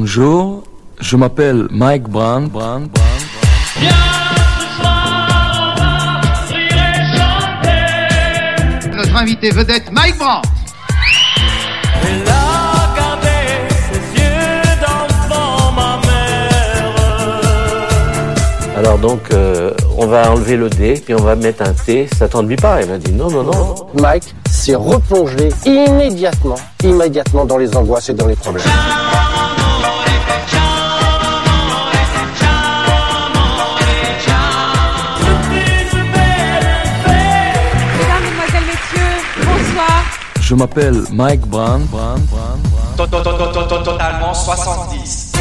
Bonjour, je m'appelle Mike Brown. Brown, Brown, Brown. Notre invité vedette Mike Brandt. Elle a gardé ses yeux d'enfant, ma mère. Alors donc, euh, on va enlever le D, puis on va mettre un T. Ça t'ennuie pas Elle m'a dit non, non, non. Mike s'est replongé immédiatement, immédiatement dans les angoisses et dans les problèmes. Je m'appelle Mike Brown. Brown, Brown, Brown. Totalement 70.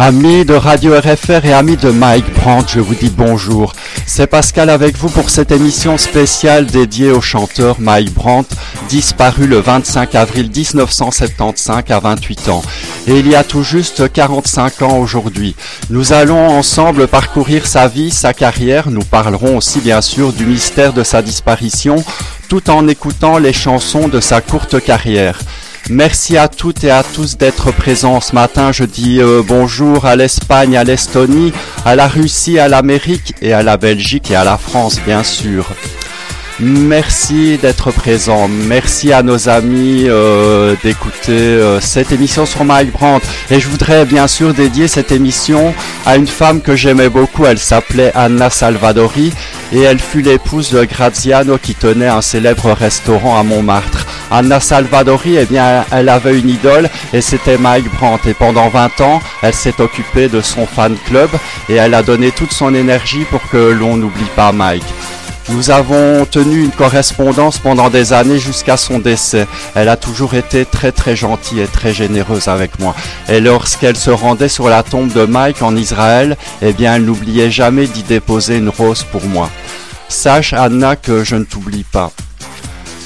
Amis de Radio RFR et amis de Mike Brandt, je vous dis bonjour. C'est Pascal avec vous pour cette émission spéciale dédiée au chanteur Mike Brandt, disparu le 25 avril 1975 à 28 ans. Et il y a tout juste 45 ans aujourd'hui. Nous allons ensemble parcourir sa vie, sa carrière. Nous parlerons aussi bien sûr du mystère de sa disparition, tout en écoutant les chansons de sa courte carrière. Merci à toutes et à tous d'être présents ce matin. Je dis euh, bonjour à l'Espagne, à l'Estonie, à la Russie, à l'Amérique et à la Belgique et à la France, bien sûr. Merci d'être présents. Merci à nos amis euh, d'écouter euh, cette émission sur Mike Brandt. Et je voudrais bien sûr dédier cette émission à une femme que j'aimais beaucoup. Elle s'appelait Anna Salvadori et elle fut l'épouse de Graziano qui tenait un célèbre restaurant à Montmartre. Anna Salvadori, eh bien, elle avait une idole et c'était Mike Brandt. Et pendant 20 ans, elle s'est occupée de son fan club et elle a donné toute son énergie pour que l'on n'oublie pas Mike. Nous avons tenu une correspondance pendant des années jusqu'à son décès. Elle a toujours été très très gentille et très généreuse avec moi. Et lorsqu'elle se rendait sur la tombe de Mike en Israël, eh bien elle n'oubliait jamais d'y déposer une rose pour moi. Sache Anna que je ne t'oublie pas.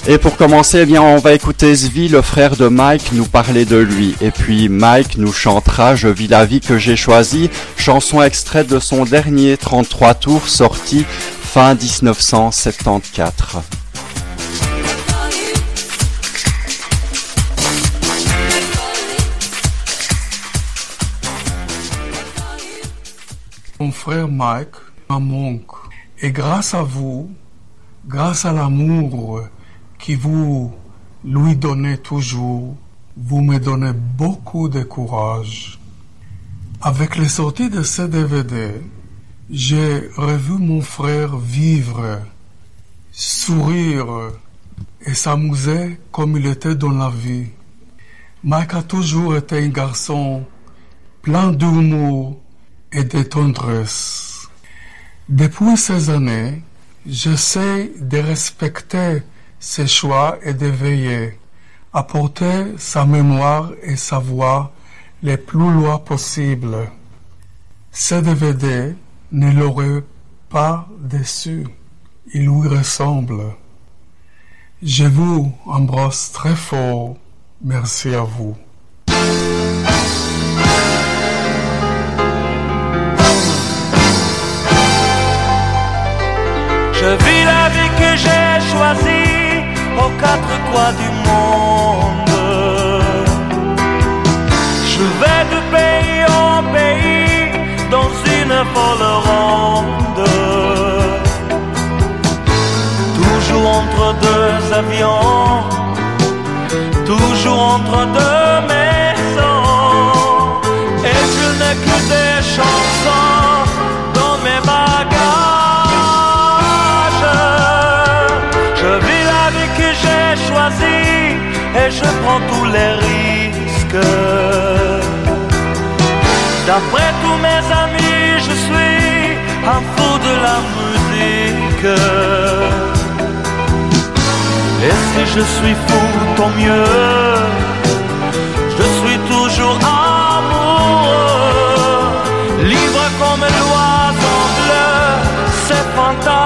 Et pour commencer, eh bien, on va écouter Zvi, le frère de Mike, nous parler de lui. Et puis Mike nous chantera Je vis la vie que j'ai choisie, chanson extraite de son dernier 33 tours sorti fin 1974. Mon frère Mike m'a manque. Et grâce à vous, grâce à l'amour que vous lui donnez toujours, vous me donnez beaucoup de courage. Avec les sorties de ce DVD, j'ai revu mon frère vivre, sourire et s'amuser comme il était dans la vie. Mike a toujours été un garçon plein d'humour et de tendresse. Depuis ces années, j'essaie de respecter ses choix et de veiller à porter sa mémoire et sa voix les plus loin possible. Ce DVD ne l'aurait pas déçu. Il lui ressemble. Je vous embrasse très fort. Merci à vous. Je vis la vie que j'ai choisie aux quatre coins du monde. Je vais Toujours entre deux avions, toujours entre deux maisons. Et je n'ai que des chansons dans mes bagages. Je vis la vie que j'ai choisie et je prends tous les risques. D'après tous mes amis, la musique. Et si je suis fou, tant mieux. Je suis toujours amoureux, libre comme l'oiseau bleu. C'est fantastique.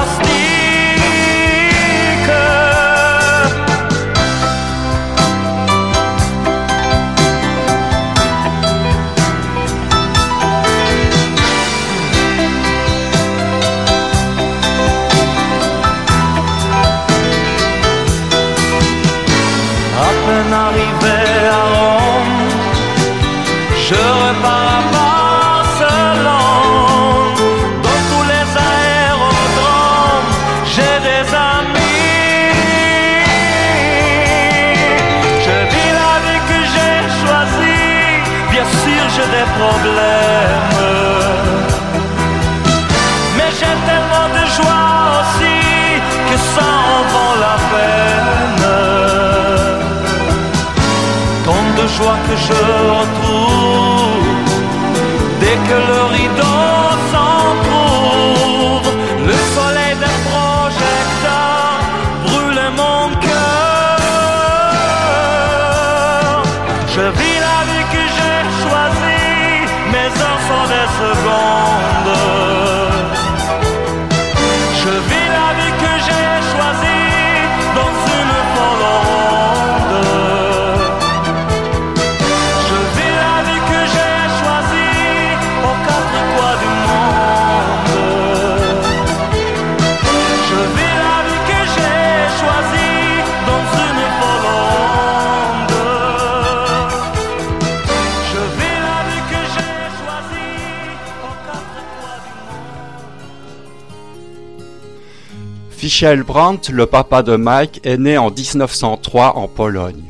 Monde. Fischel Brandt, le papa de Mike, est né en 1903 en Pologne.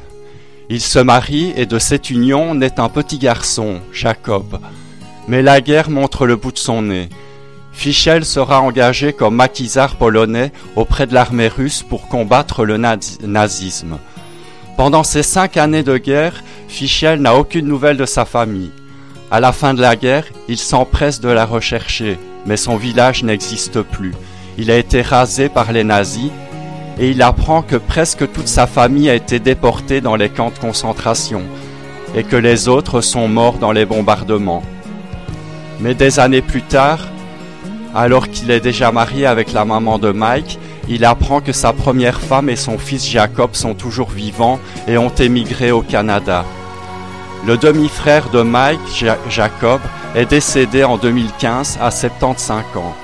Il se marie et de cette union naît un petit garçon, Jacob. Mais la guerre montre le bout de son nez. Fischel sera engagé comme maquisard polonais auprès de l'armée russe pour combattre le nazi- nazisme. Pendant ces cinq années de guerre, Fischel n'a aucune nouvelle de sa famille. À la fin de la guerre, il s'empresse de la rechercher, mais son village n'existe plus. Il a été rasé par les nazis et il apprend que presque toute sa famille a été déportée dans les camps de concentration et que les autres sont morts dans les bombardements. Mais des années plus tard, alors qu'il est déjà marié avec la maman de Mike, il apprend que sa première femme et son fils Jacob sont toujours vivants et ont émigré au Canada. Le demi-frère de Mike, Ja- Jacob, est décédé en 2015 à 75 ans.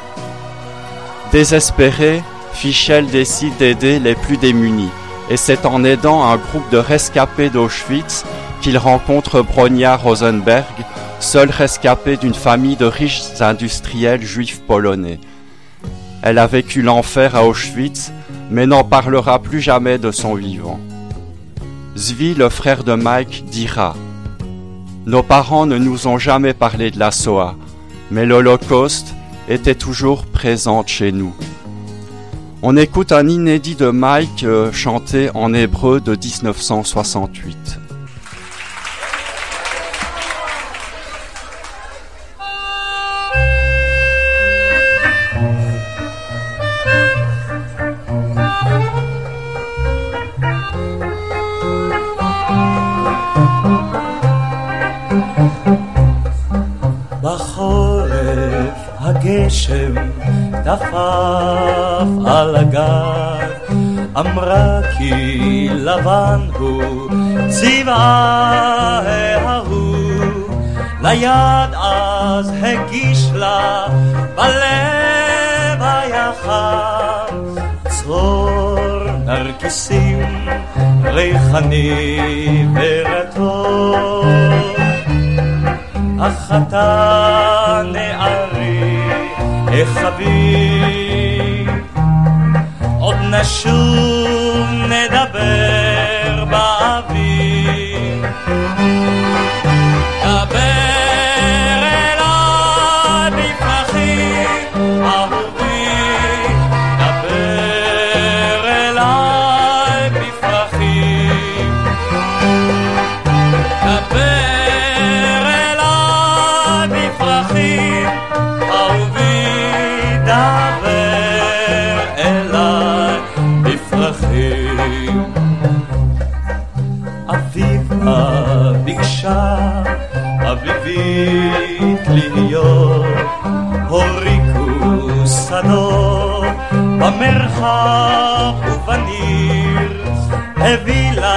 Désespéré, Fischel décide d'aider les plus démunis, et c'est en aidant un groupe de rescapés d'Auschwitz qu'il rencontre Bronia Rosenberg, seule rescapée d'une famille de riches industriels juifs polonais. Elle a vécu l'enfer à Auschwitz, mais n'en parlera plus jamais de son vivant. Zvi, le frère de Mike, dira Nos parents ne nous ont jamais parlé de la Shoah, mais l'Holocauste était toujours présente chez nous. On écoute un inédit de Mike euh, chanté en hébreu de 1968. הגשם טפף על הגג, אמרה כי לבן הוא צבעה ההוא, ליד אז הגיש לה בלב היה חם, צרור נרקיסים ריחני אתה נערי, איך חביב, עוד נשוב נדבר אביבית להיות, הוריקו שדות במרחב ובניר, הביא לה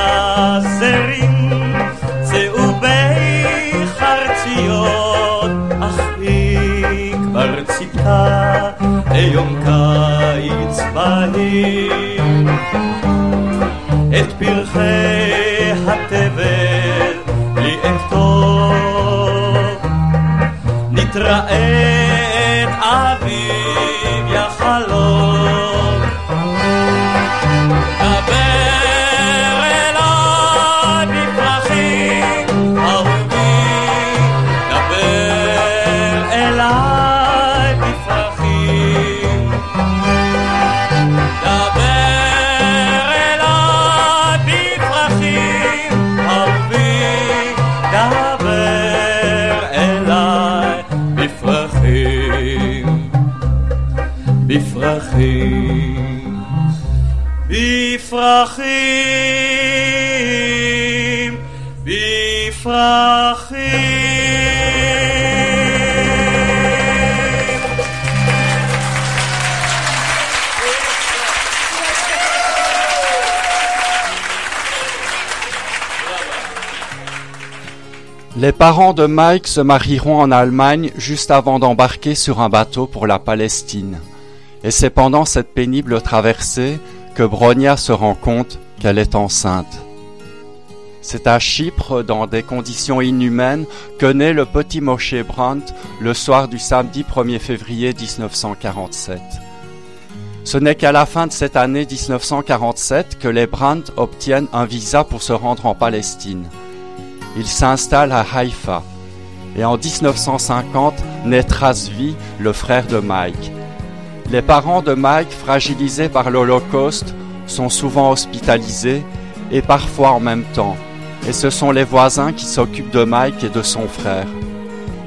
traer. Les parents de Mike se marieront en Allemagne juste avant d'embarquer sur un bateau pour la Palestine. Et c'est pendant cette pénible traversée que Bronia se rend compte qu'elle est enceinte. C'est à Chypre, dans des conditions inhumaines, que naît le petit Moshe Brandt le soir du samedi 1er février 1947. Ce n'est qu'à la fin de cette année 1947 que les Brandt obtiennent un visa pour se rendre en Palestine. Ils s'installent à Haïfa. Et en 1950 naît Razvi, le frère de Mike. Les parents de Mike, fragilisés par l'Holocauste, sont souvent hospitalisés et parfois en même temps. Et ce sont les voisins qui s'occupent de Mike et de son frère.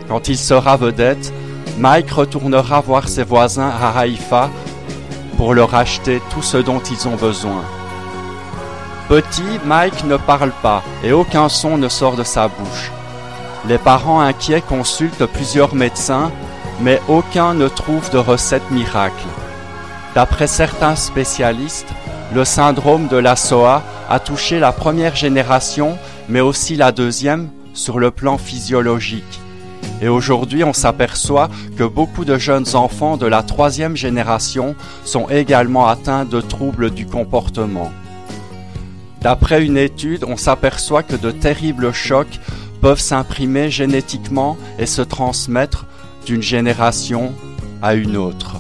Quand il sera vedette, Mike retournera voir ses voisins à Haïfa pour leur acheter tout ce dont ils ont besoin. Petit, Mike ne parle pas et aucun son ne sort de sa bouche. Les parents inquiets consultent plusieurs médecins, mais aucun ne trouve de recette miracle. D'après certains spécialistes, le syndrome de la SOA a touché la première génération, mais aussi la deuxième sur le plan physiologique. Et aujourd'hui, on s'aperçoit que beaucoup de jeunes enfants de la troisième génération sont également atteints de troubles du comportement. D'après une étude, on s'aperçoit que de terribles chocs peuvent s'imprimer génétiquement et se transmettre d'une génération à une autre.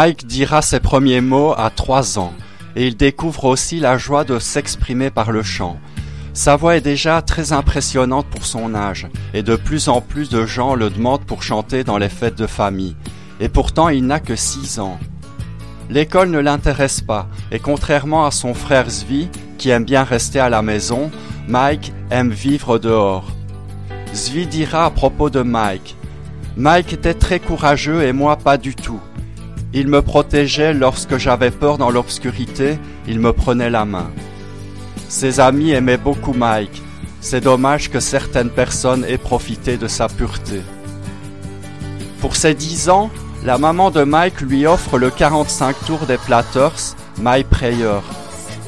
Mike dira ses premiers mots à 3 ans et il découvre aussi la joie de s'exprimer par le chant. Sa voix est déjà très impressionnante pour son âge et de plus en plus de gens le demandent pour chanter dans les fêtes de famille. et pourtant il n'a que 6 ans. L'école ne l'intéresse pas, et contrairement à son frère Zvi, qui aime bien rester à la maison, Mike aime vivre dehors. Zvi dira à propos de Mike, Mike était très courageux et moi pas du tout. Il me protégeait lorsque j'avais peur dans l'obscurité, il me prenait la main. Ses amis aimaient beaucoup Mike. C'est dommage que certaines personnes aient profité de sa pureté. Pour ses 10 ans, la maman de Mike lui offre le 45 tours des Platters, My Prayer.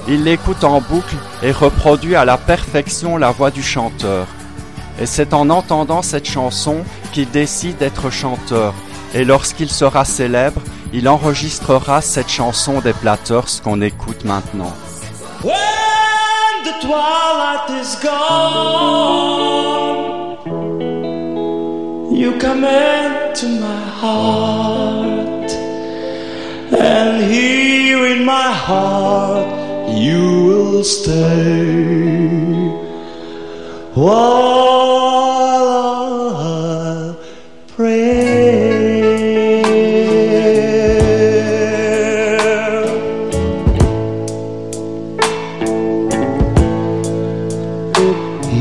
Il l'écoute en boucle et reproduit à la perfection la voix du chanteur. Et c'est en entendant cette chanson qu'il décide d'être chanteur. Et lorsqu'il sera célèbre, il enregistrera cette chanson des Platters qu'on écoute maintenant. When the twilight is gone, you come into my heart, and here in my heart you will stay. While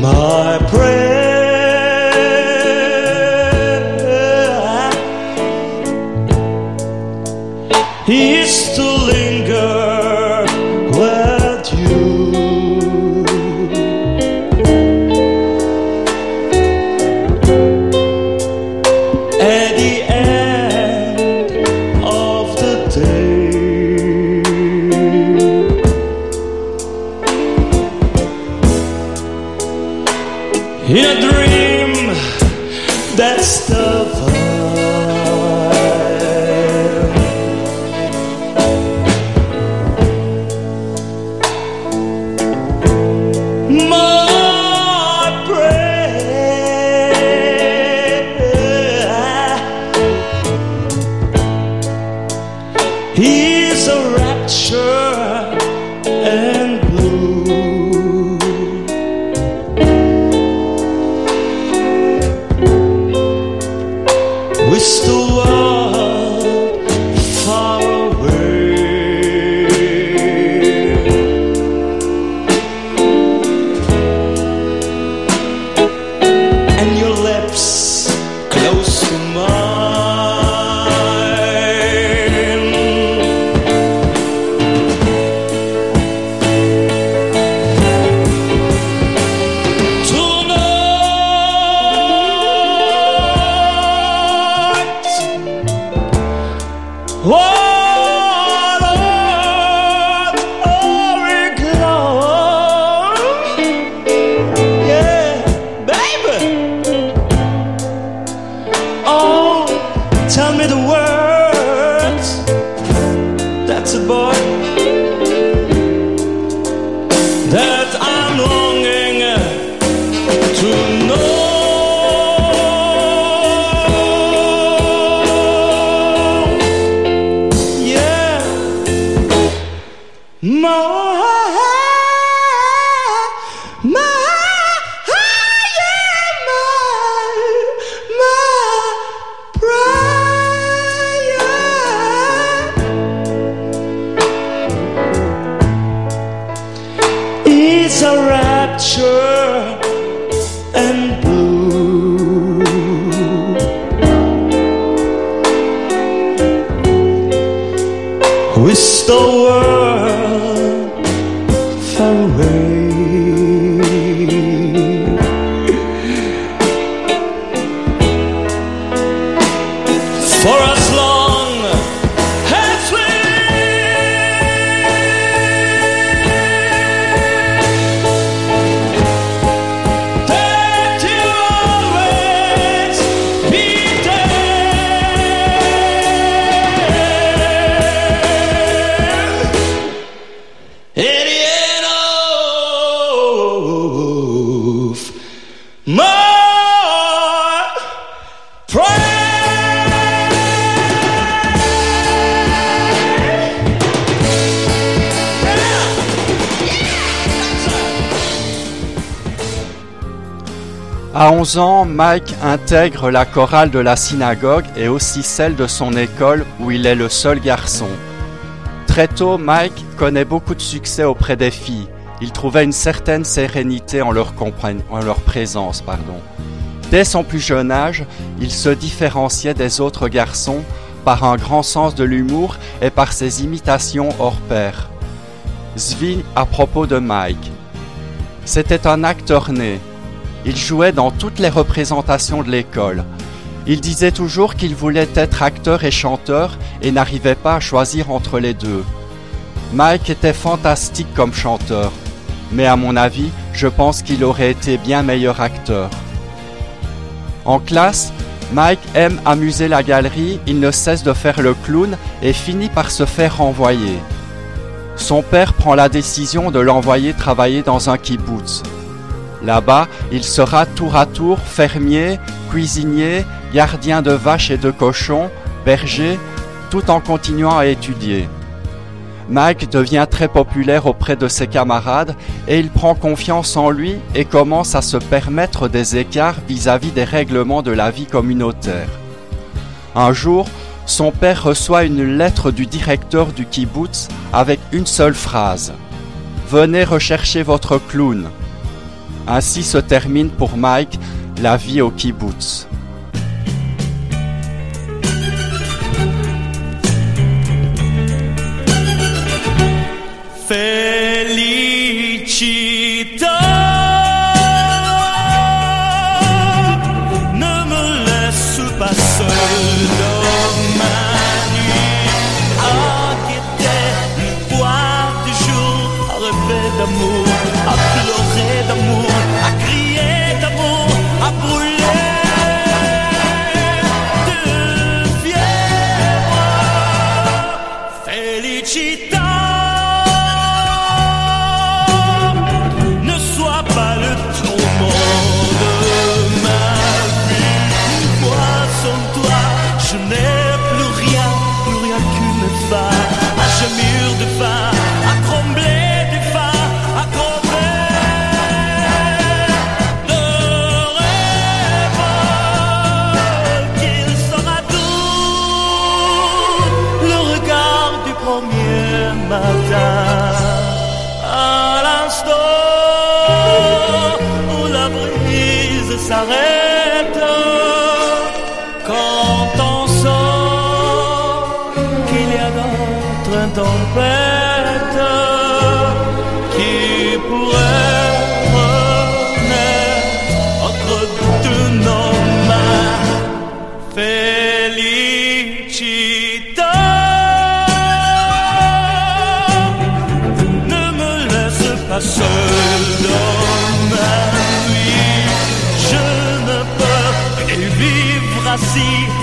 My À 11 ans, Mike intègre la chorale de la synagogue et aussi celle de son école où il est le seul garçon. Très tôt, Mike connaît beaucoup de succès auprès des filles. Il trouvait une certaine sérénité en leur, en leur présence. Pardon. Dès son plus jeune âge, il se différenciait des autres garçons par un grand sens de l'humour et par ses imitations hors pair. Zvi à propos de Mike. C'était un acteur né. Il jouait dans toutes les représentations de l'école. Il disait toujours qu'il voulait être acteur et chanteur et n'arrivait pas à choisir entre les deux. Mike était fantastique comme chanteur, mais à mon avis, je pense qu'il aurait été bien meilleur acteur. En classe, Mike aime amuser la galerie, il ne cesse de faire le clown et finit par se faire renvoyer. Son père prend la décision de l'envoyer travailler dans un kibbutz. Là-bas, il sera tour à tour fermier, cuisinier, gardien de vaches et de cochons, berger, tout en continuant à étudier. Mike devient très populaire auprès de ses camarades et il prend confiance en lui et commence à se permettre des écarts vis-à-vis des règlements de la vie communautaire. Un jour, son père reçoit une lettre du directeur du kibbutz avec une seule phrase. Venez rechercher votre clown. Ainsi se termine pour Mike la vie au kibbutz.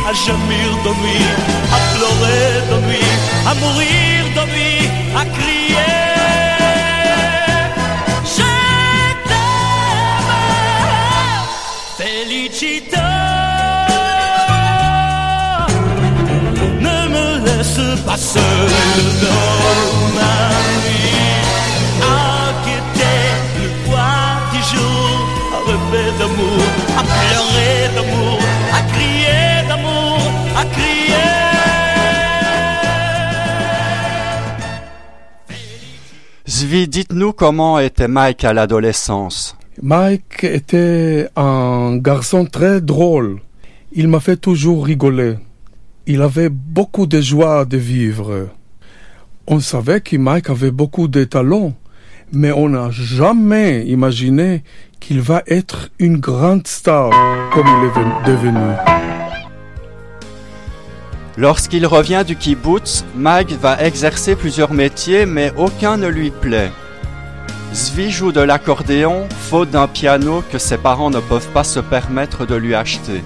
À gémir de nuit, à pleurer de nuit, mourir de à crier. Je Felicita. Ne me laisse pas seul dans ma nuit À quitter le poids du jour À rêver d'amour, à pleurer d'amour Zvi, dites-nous comment était Mike à l'adolescence. Mike était un garçon très drôle. Il m'a fait toujours rigoler. Il avait beaucoup de joie de vivre. On savait que Mike avait beaucoup de talent, mais on n'a jamais imaginé qu'il va être une grande star comme il est ven- devenu. Lorsqu'il revient du kibbutz, Mike va exercer plusieurs métiers, mais aucun ne lui plaît. Zvi joue de l'accordéon, faute d'un piano que ses parents ne peuvent pas se permettre de lui acheter.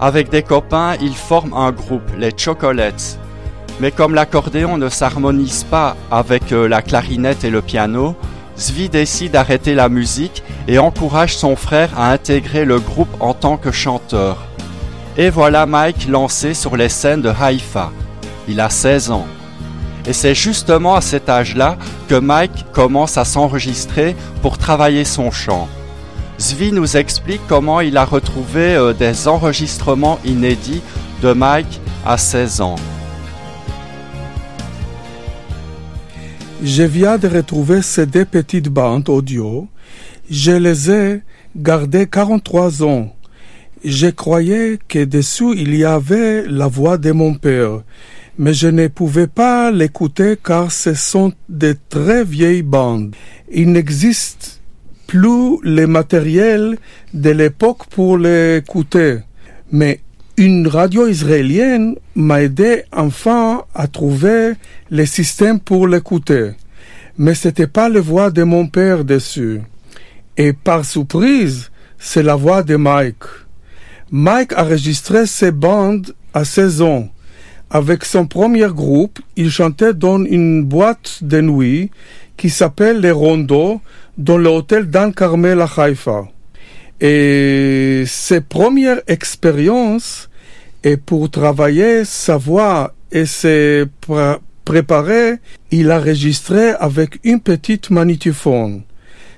Avec des copains, il forme un groupe, les Chocolates. Mais comme l'accordéon ne s'harmonise pas avec euh, la clarinette et le piano, Zvi décide d'arrêter la musique et encourage son frère à intégrer le groupe en tant que chanteur. Et voilà Mike lancé sur les scènes de Haïfa. Il a 16 ans. Et c'est justement à cet âge-là que Mike commence à s'enregistrer pour travailler son chant. Zvi nous explique comment il a retrouvé euh, des enregistrements inédits de Mike à 16 ans. Je viens de retrouver ces deux petites bandes audio. Je les ai gardées 43 ans. Je croyais que dessous il y avait la voix de mon père, mais je ne pouvais pas l'écouter car ce sont de très vieilles bandes. Il n'existe plus le matériel de l'époque pour l'écouter, mais une radio israélienne m'a aidé enfin à trouver le système pour l'écouter. Mais c'était pas la voix de mon père dessus. Et par surprise, c'est la voix de Mike. Mike a enregistré ses bandes à 16 ans. Avec son premier groupe, il chantait dans une boîte de nuit qui s'appelle Les Rondos dans l'hôtel Dan Carmel à Haïfa. Et ses premières expériences et pour travailler sa voix et se pr- préparer, il a enregistré avec une petite magnétophone.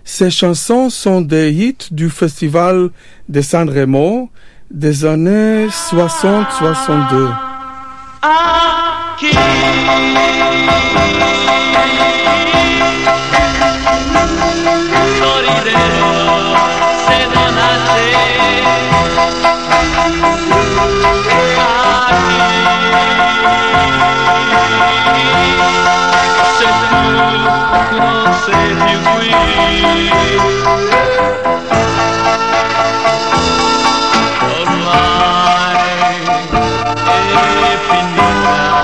Ces chansons sont des hits du festival de San Remo des années 60-62. Aquí Moriremo Epinita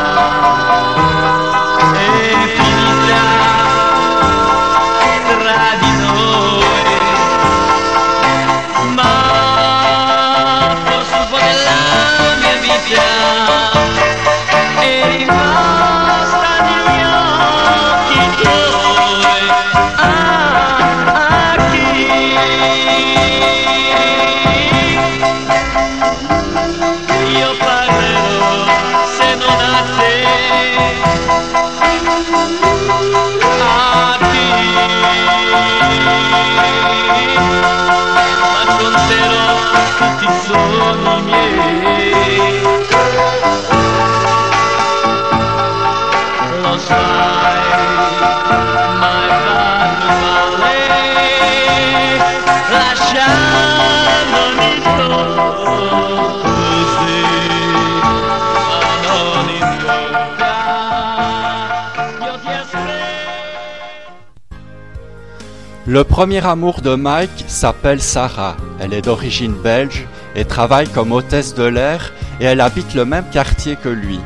Le premier amour de Mike s'appelle Sarah. Elle est d'origine belge et travaille comme hôtesse de l'air et elle habite le même quartier que lui.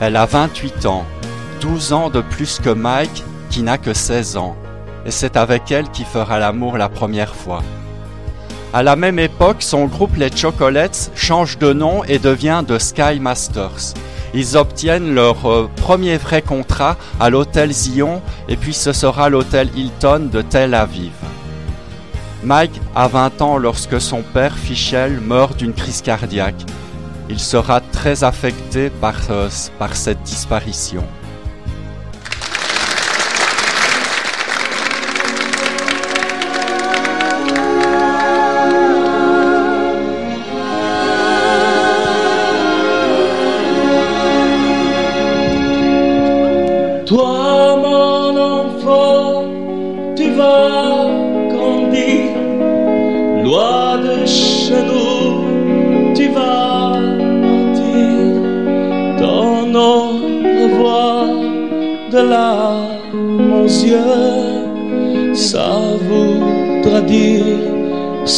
Elle a 28 ans, 12 ans de plus que Mike qui n'a que 16 ans. Et c'est avec elle qu'il fera l'amour la première fois. À la même époque, son groupe Les Chocolates change de nom et devient The Sky Masters. Ils obtiennent leur euh, premier vrai contrat à l'hôtel Zion et puis ce sera l'hôtel Hilton de Tel Aviv. Mike a 20 ans lorsque son père Fischel meurt d'une crise cardiaque. Il sera très affecté par, euh, par cette disparition.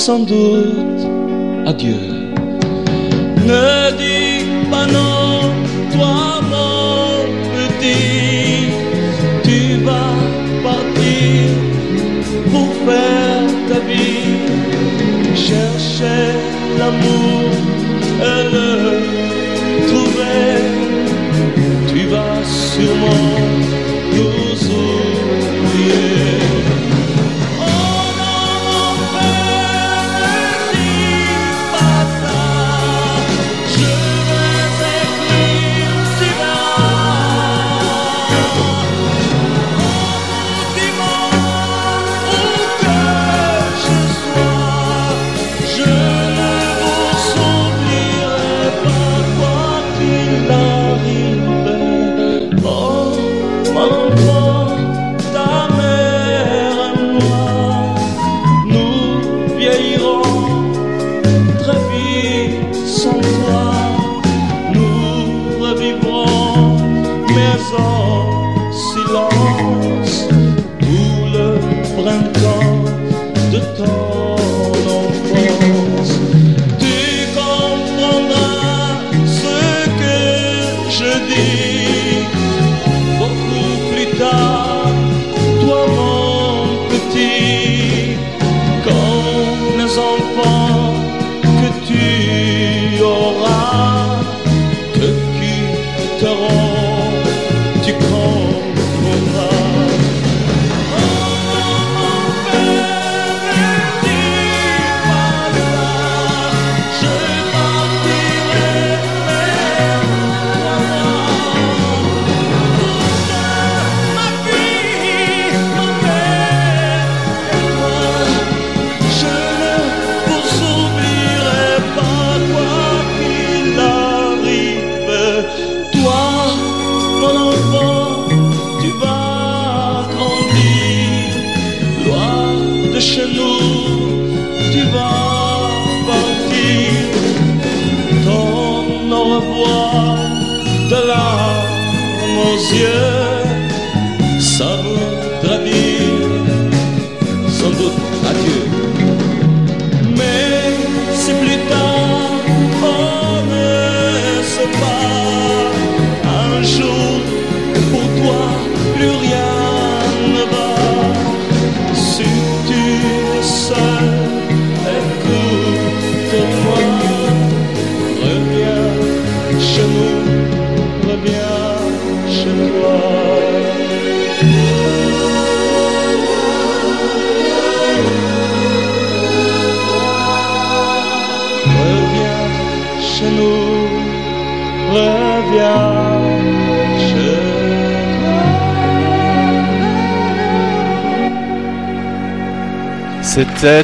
Sans doute adieu. Ne dis pas non, toi mon petit, tu vas partir pour faire ta vie, chercher l'amour et le trouver. Tu vas sûrement 执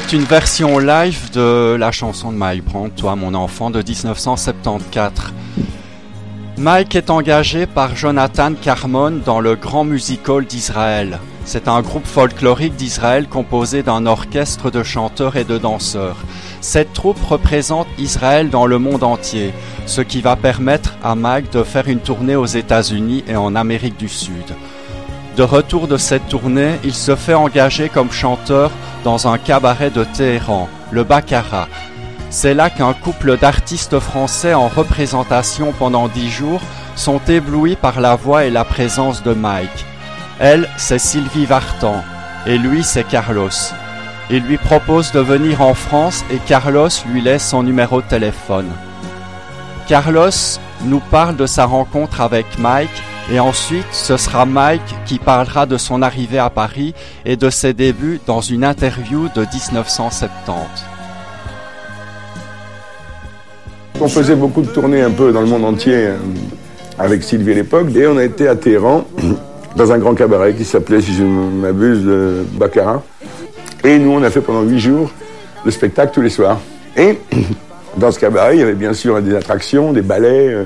C'était une version live de la chanson de Mike Brandt, Toi mon enfant, de 1974. Mike est engagé par Jonathan Carmon dans le Grand Musical d'Israël. C'est un groupe folklorique d'Israël composé d'un orchestre de chanteurs et de danseurs. Cette troupe représente Israël dans le monde entier, ce qui va permettre à Mike de faire une tournée aux États-Unis et en Amérique du Sud. De retour de cette tournée, il se fait engager comme chanteur dans un cabaret de Téhéran, le Baccarat. C'est là qu'un couple d'artistes français en représentation pendant dix jours sont éblouis par la voix et la présence de Mike. Elle, c'est Sylvie Vartan, et lui, c'est Carlos. Il lui propose de venir en France et Carlos lui laisse son numéro de téléphone. Carlos nous parle de sa rencontre avec Mike et ensuite ce sera Mike qui parlera de son arrivée à Paris et de ses débuts dans une interview de 1970. On faisait beaucoup de tournées un peu dans le monde entier euh, avec Sylvie à l'époque et on a été à Téhéran dans un grand cabaret qui s'appelait, si je m'abuse, le Baccarat. Et nous, on a fait pendant huit jours le spectacle tous les soirs. Et dans ce cabaret, il y avait bien sûr des attractions, des ballets euh,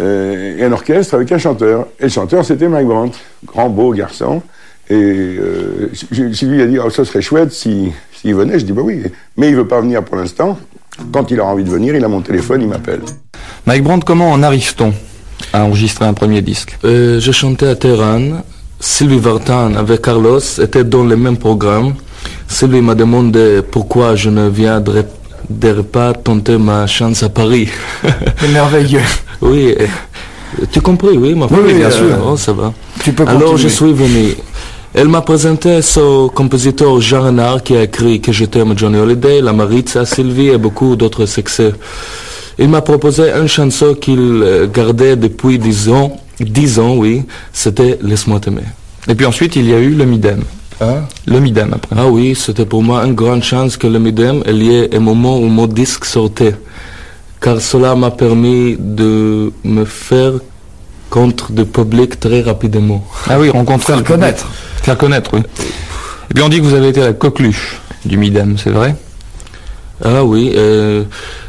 et un orchestre avec un chanteur. Et le chanteur, c'était Mike Brandt, grand, beau garçon. Et euh, je- Sylvie a dit, oh, ça serait chouette s'il s'il venait. Je dis, bah oui, mais il veut pas venir pour l'instant. Quand il a envie de venir, il a mon téléphone, il m'appelle. Mike Brandt, comment en arrive-t-on à enregistrer un premier disque? Euh, je chantais à Téhéran. Sylvie Vartan avec Carlos était dans le même programme. Sylvie m'a demandé pourquoi je ne viendrais pas tenter ma chance à Paris. C'est merveilleux. oui, tu compris, oui, ma Oui, oui, bien euh, sûr. oh, ça va. Tu peux Alors continuer. je suis venu. Elle m'a présenté ce compositeur Jean Renard qui a écrit Que je t'aime Johnny Holiday, La Maritza, Sylvie et beaucoup d'autres succès. Il m'a proposé une chanson qu'il euh, gardait depuis dix ans. Dix ans, oui. C'était Laisse-moi t'aimer. Et puis ensuite, il y a eu le Midem. Hein? Le Midem après. Ah oui, c'était pour moi une grande chance que le Midem ait lieu au moment où mon disque sortait. Car cela m'a permis de me faire contre le public très rapidement. Ah oui, rencontrer le connaître. Faire connaître, oui. Et puis on dit que vous avez été la coqueluche du Midem, c'est vrai? Ah oui, euh,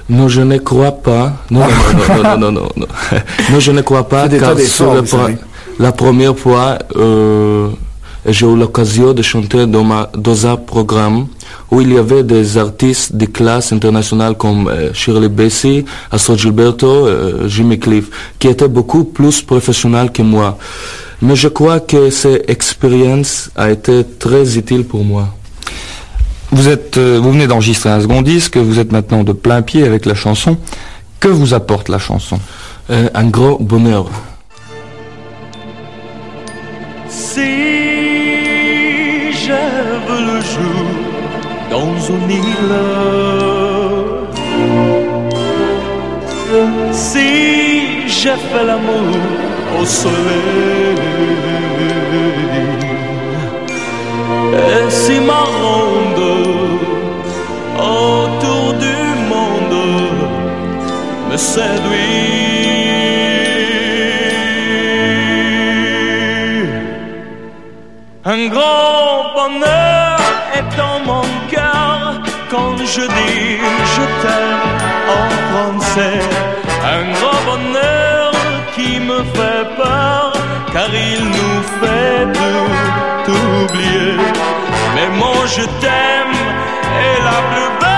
non, je ne crois pas. Non, non, non, non, non, non, non. Je ne crois pas, des car sur savez. la première fois, euh, j'ai eu l'occasion de chanter dans, ma, dans un programme où il y avait des artistes de classe internationale comme euh, Shirley Bassey, Astrid Gilberto, euh, Jimmy Cliff, qui étaient beaucoup plus professionnels que moi. Mais je crois que cette expérience a été très utile pour moi. Vous êtes, euh, vous venez d'enregistrer un second disque, vous êtes maintenant de plein pied avec la chanson. Que vous apporte la chanson? Euh, Un grand bonheur. Si j'ai fait l'amour au soleil, et si ma ronde autour du monde me séduit. Un grand bonheur je dis je t'aime en français. Un grand bonheur qui me fait peur car il nous fait tout oublier. Mais moi je t'aime est la plus belle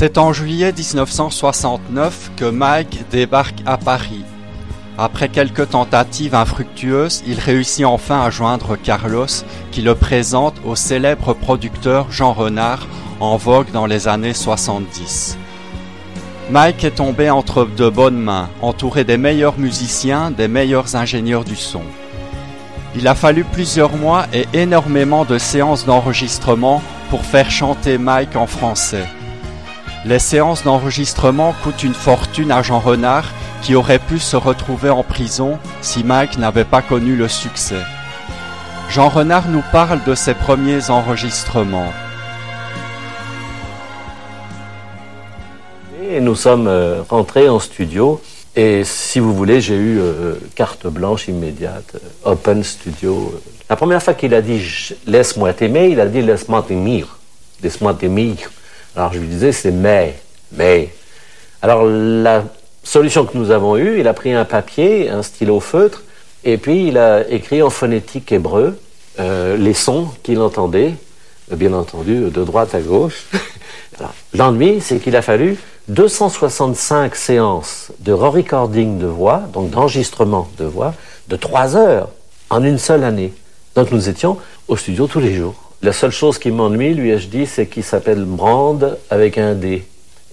C'est en juillet 1969 que Mike débarque à Paris. Après quelques tentatives infructueuses, il réussit enfin à joindre Carlos, qui le présente au célèbre producteur Jean Renard, en vogue dans les années 70. Mike est tombé entre de bonnes mains, entouré des meilleurs musiciens, des meilleurs ingénieurs du son. Il a fallu plusieurs mois et énormément de séances d'enregistrement pour faire chanter Mike en français. Les séances d'enregistrement coûtent une fortune à Jean Renard qui aurait pu se retrouver en prison si Mike n'avait pas connu le succès. Jean Renard nous parle de ses premiers enregistrements. Nous sommes euh, rentrés en studio. Et si vous voulez, j'ai eu euh, carte blanche immédiate, euh, open studio. La première fois qu'il a dit laisse-moi t'aimer, il a dit laisse-moi t'aimer. Laisse-moi t'aimer. Alors je lui disais c'est mais, mais. Alors la solution que nous avons eue, il a pris un papier, un stylo feutre, et puis il a écrit en phonétique hébreu euh, les sons qu'il entendait, euh, bien entendu de droite à gauche. L'ennui, c'est qu'il a fallu 265 séances de re-recording de voix, donc d'enregistrement de voix, de 3 heures en une seule année. Donc nous étions au studio tous les jours. La seule chose qui m'ennuie, lui ai-je dit, c'est qu'il s'appelle Brand avec un D.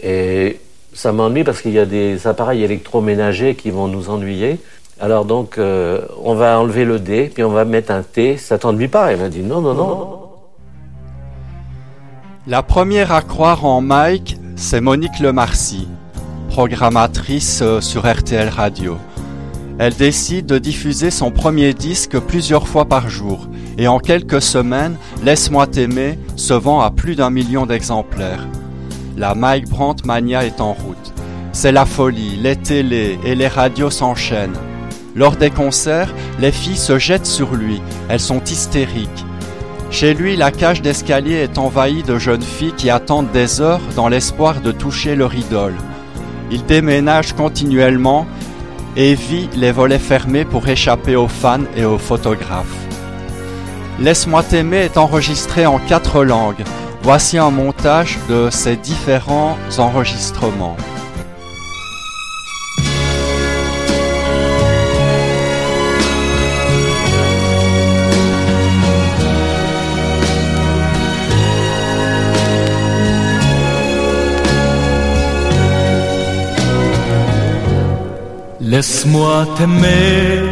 Et ça m'ennuie parce qu'il y a des appareils électroménagers qui vont nous ennuyer. Alors donc, euh, on va enlever le D, puis on va mettre un T. Ça t'ennuie pas Il m'a dit non, non, non. La première à croire en Mike, c'est Monique Lemarcy, programmatrice euh, sur RTL Radio. Elle décide de diffuser son premier disque plusieurs fois par jour et en quelques semaines, Laisse-moi t'aimer se vend à plus d'un million d'exemplaires. La Mike Brandt Mania est en route. C'est la folie, les télés et les radios s'enchaînent. Lors des concerts, les filles se jettent sur lui, elles sont hystériques. Chez lui, la cage d'escalier est envahie de jeunes filles qui attendent des heures dans l'espoir de toucher leur idole. Il déménage continuellement et vit les volets fermés pour échapper aux fans et aux photographes. Laisse-moi t'aimer est enregistré en quatre langues. Voici un montage de ces différents enregistrements. Laisse-moi t'aimer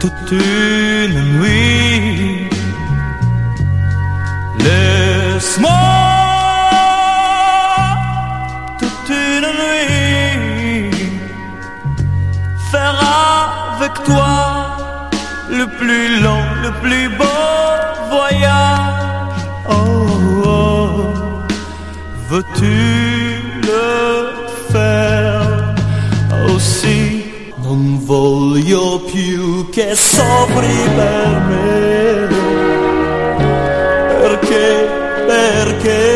toute une nuit. Laisse-moi toute une nuit faire avec toi le plus long, le plus beau voyage. Oh, oh. veux-tu che soffri per me. Perché, perché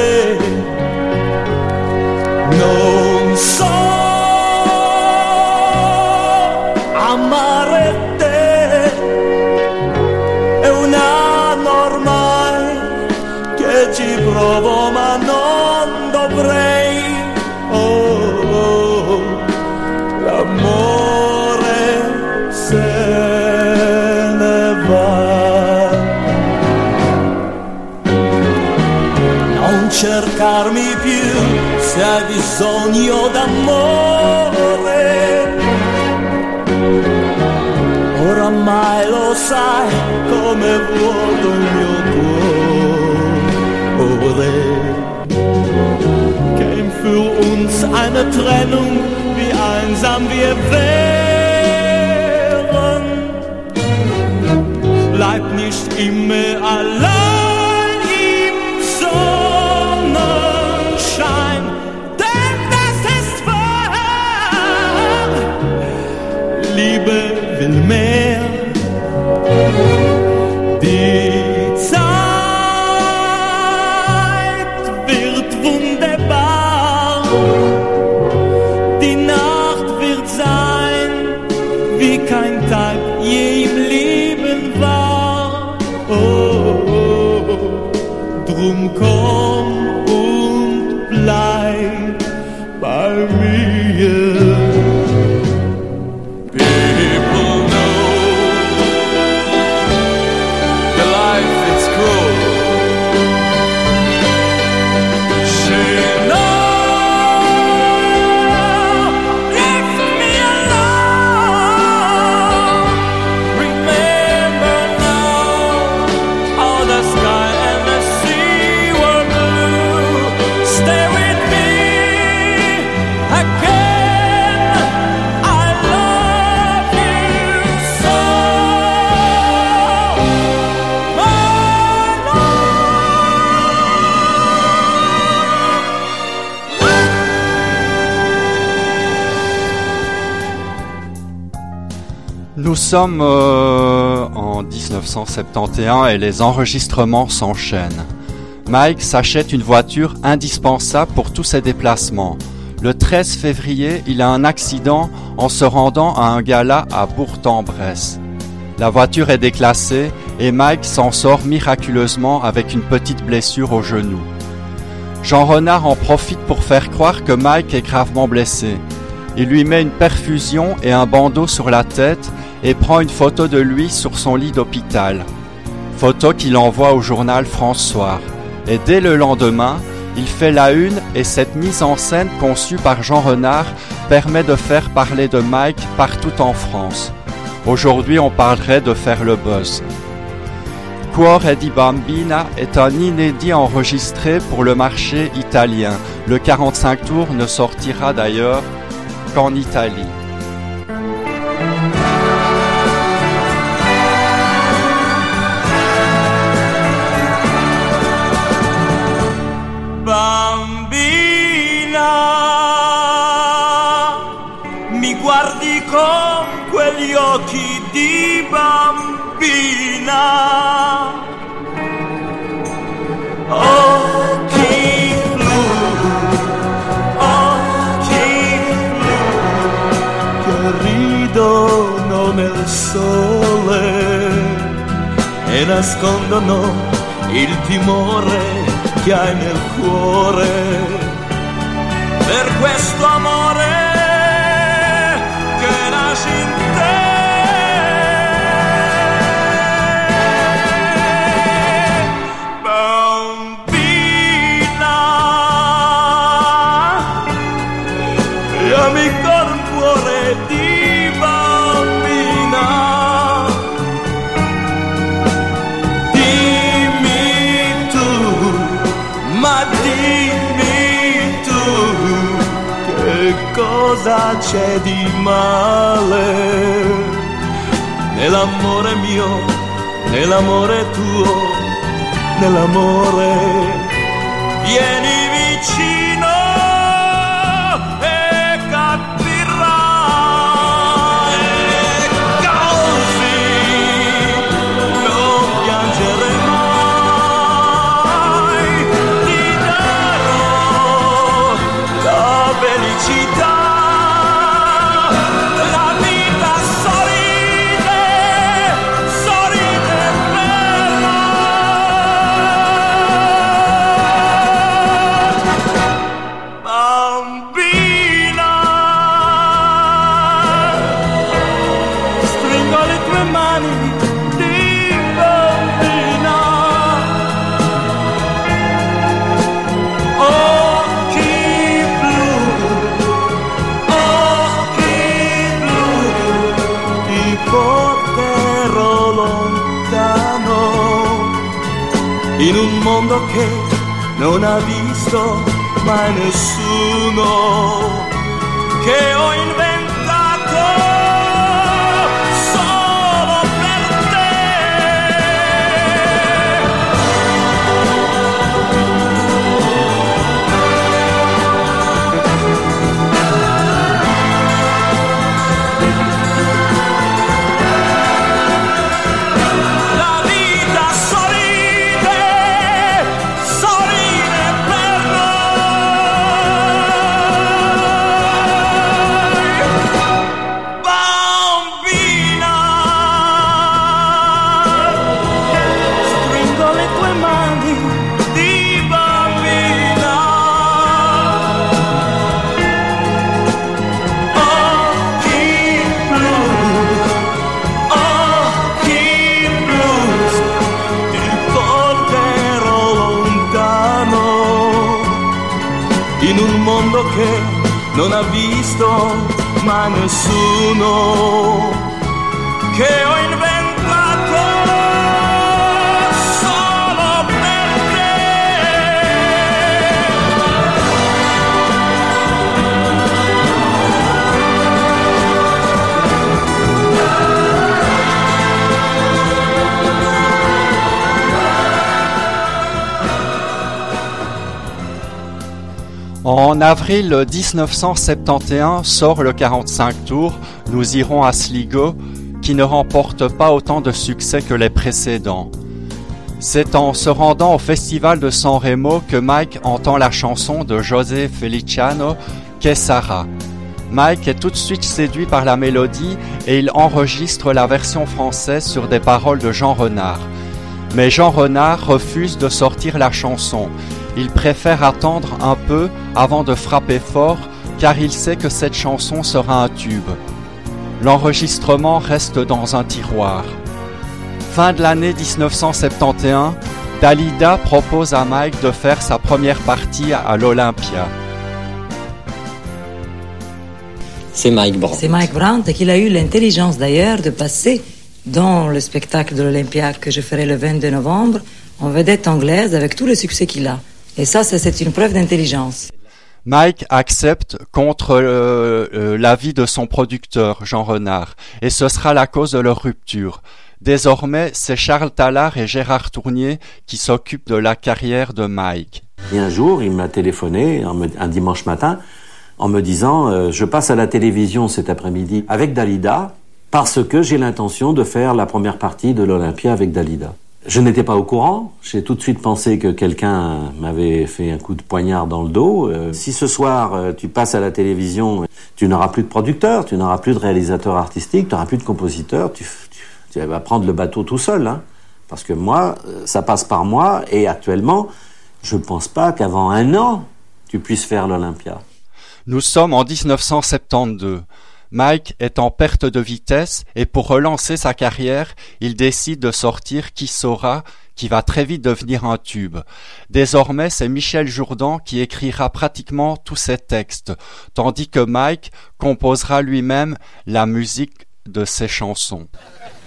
cercarmi più se hai bisogno d'amore. Oramai lo sai come vuoto il mio cuore. Käme für uns eine Trennung, wie einsam wir wären. Bleib nicht immer allein me. Yeah. Sommes euh, en 1971 et les enregistrements s'enchaînent. Mike s'achète une voiture indispensable pour tous ses déplacements. Le 13 février, il a un accident en se rendant à un gala à Bourg-en-Bresse. La voiture est déclassée et Mike s'en sort miraculeusement avec une petite blessure au genou. Jean Renard en profite pour faire croire que Mike est gravement blessé. Il lui met une perfusion et un bandeau sur la tête et prend une photo de lui sur son lit d'hôpital. Photo qu'il envoie au journal France Soir. Et dès le lendemain, il fait la une et cette mise en scène conçue par Jean Renard permet de faire parler de Mike partout en France. Aujourd'hui, on parlerait de faire le buzz. Cuore di Bambina est un inédit enregistré pour le marché italien. Le 45 tours ne sortira d'ailleurs qu'en Italie. Con quegli occhi di bambina. Occhi blu, occhi blu, che ridono nel sole e nascondono il timore che hai nel cuore per questo amore cosa c'è di male nell'amore mio, nell'amore tuo, nell'amore. Mondo che non ha visto mai nessuno che ho Cristo ma nessuno che En avril 1971 sort le 45 tours Nous irons à Sligo, qui ne remporte pas autant de succès que les précédents. C'est en se rendant au festival de San Remo que Mike entend la chanson de José Feliciano, Quesara. Mike est tout de suite séduit par la mélodie et il enregistre la version française sur des paroles de Jean Renard. Mais Jean Renard refuse de sortir la chanson. Il préfère attendre un peu avant de frapper fort car il sait que cette chanson sera un tube. L'enregistrement reste dans un tiroir. Fin de l'année 1971, Dalida propose à Mike de faire sa première partie à l'Olympia. C'est Mike Brandt. C'est Mike Brandt et qu'il a eu l'intelligence d'ailleurs de passer dans le spectacle de l'Olympia que je ferai le 22 novembre en vedette anglaise avec tout le succès qu'il a. Et ça, ça, c'est une preuve d'intelligence. Mike accepte contre euh, euh, l'avis de son producteur, Jean Renard, et ce sera la cause de leur rupture. Désormais, c'est Charles Tallard et Gérard Tournier qui s'occupent de la carrière de Mike. Et un jour, il m'a téléphoné un, un dimanche matin en me disant euh, Je passe à la télévision cet après-midi avec Dalida parce que j'ai l'intention de faire la première partie de l'Olympia avec Dalida. Je n'étais pas au courant. J'ai tout de suite pensé que quelqu'un m'avait fait un coup de poignard dans le dos. Euh, si ce soir euh, tu passes à la télévision, tu n'auras plus de producteur, tu n'auras plus de réalisateur artistique, tu n'auras plus de compositeur. Tu, vas prendre le bateau tout seul, hein, parce que moi, euh, ça passe par moi. Et actuellement, je ne pense pas qu'avant un an, tu puisses faire l'Olympia. Nous sommes en 1972. Mike est en perte de vitesse et pour relancer sa carrière, il décide de sortir Qui saura, qui va très vite devenir un tube. Désormais, c'est Michel Jourdan qui écrira pratiquement tous ces textes, tandis que Mike composera lui-même la musique de ses chansons.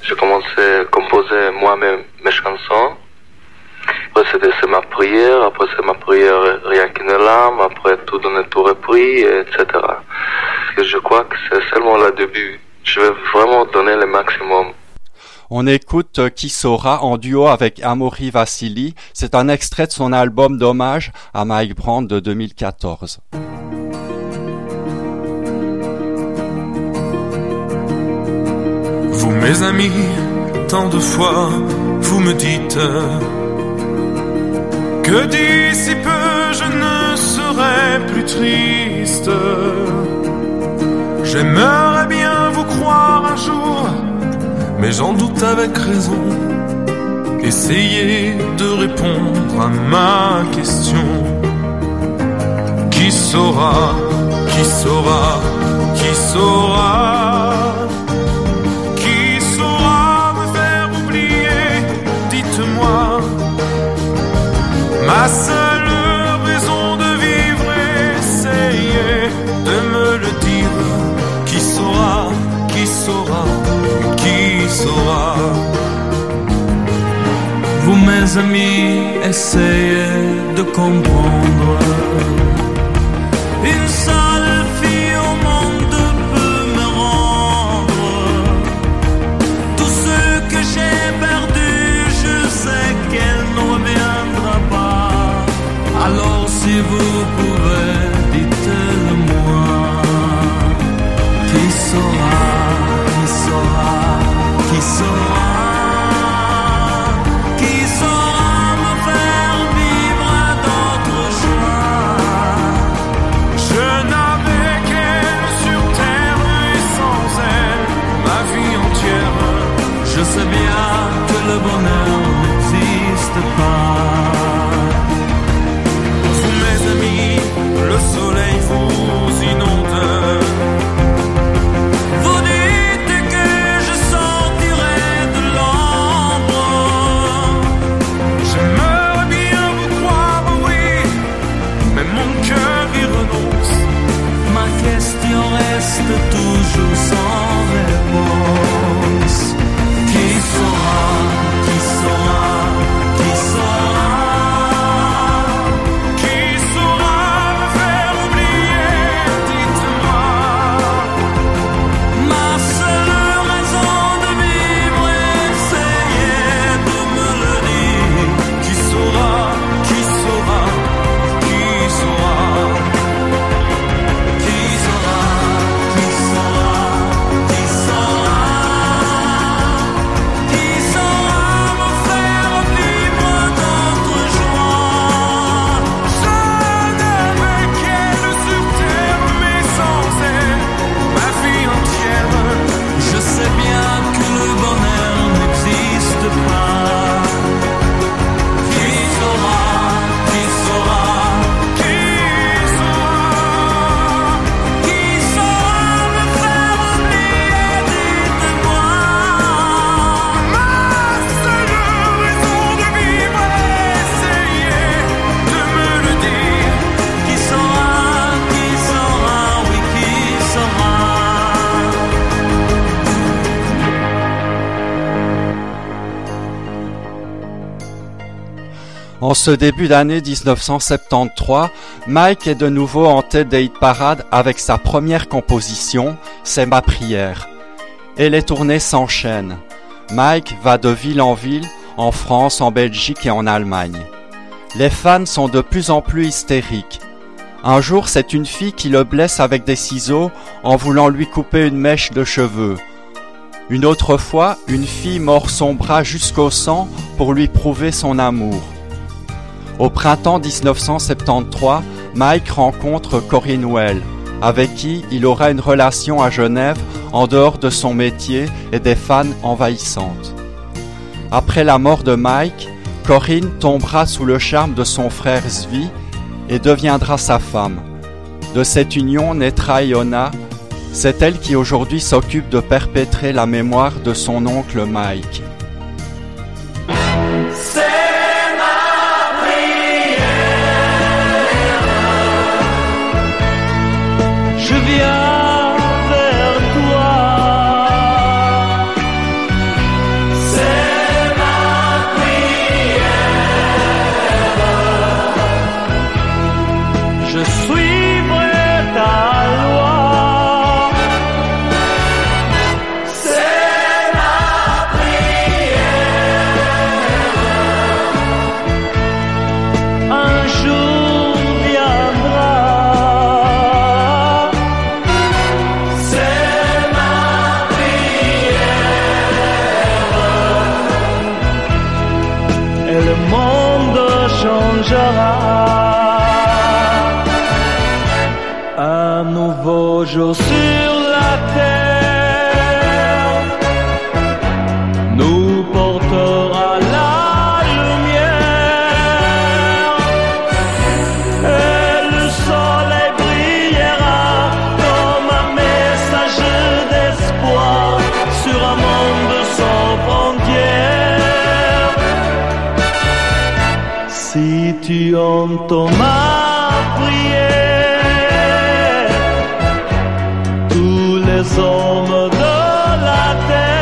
J'ai commencé à composer moi-même mes chansons. Après, c'est ma prière. Après, c'est ma prière rien qu'une larme. Après, tout donner, tout repris, etc. Je crois que c'est seulement le début. Je vais vraiment donner le maximum. On écoute Qui saura en duo avec Amaury Vassili. C'est un extrait de son album d'hommage à Mike Brandt de 2014. Vous, mes amis, tant de fois, vous me dites que d'ici peu je ne serai plus triste. J'aimerais bien vous croire un jour, mais j'en doute avec raison. Essayez de répondre à ma question. Qui saura, qui saura, qui saura? Qui saura me faire oublier? Dites-moi. Ma seule saura Vous, mes amis, essayez de comprendre. Une toujours sans ce début d'année 1973, Mike est de nouveau en tête des parades avec sa première composition, C'est ma prière. Et les tournées s'enchaînent. Mike va de ville en ville, en France, en Belgique et en Allemagne. Les fans sont de plus en plus hystériques. Un jour, c'est une fille qui le blesse avec des ciseaux en voulant lui couper une mèche de cheveux. Une autre fois, une fille mord son bras jusqu'au sang pour lui prouver son amour. Au printemps 1973, Mike rencontre Corinne Well, avec qui il aura une relation à Genève en dehors de son métier et des fans envahissantes. Après la mort de Mike, Corinne tombera sous le charme de son frère Zvi et deviendra sa femme. De cette union naîtra Iona, c'est elle qui aujourd'hui s'occupe de perpétrer la mémoire de son oncle Mike. Tu entends ma prière, tous les hommes de la terre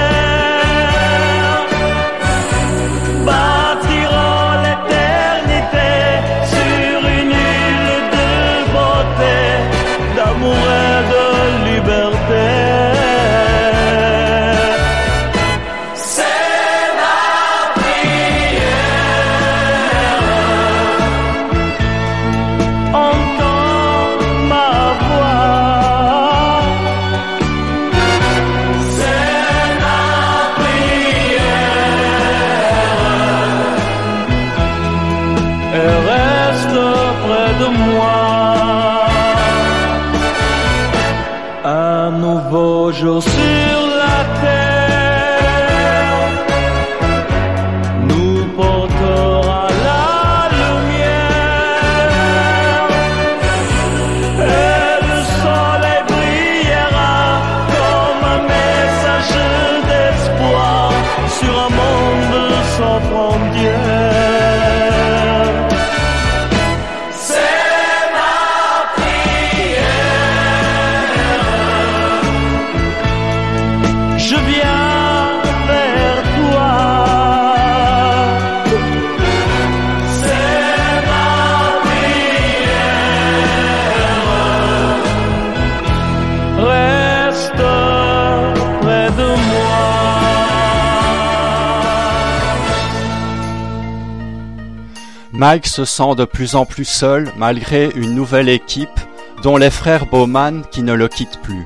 Mike se sent de plus en plus seul malgré une nouvelle équipe dont les frères Bowman qui ne le quittent plus.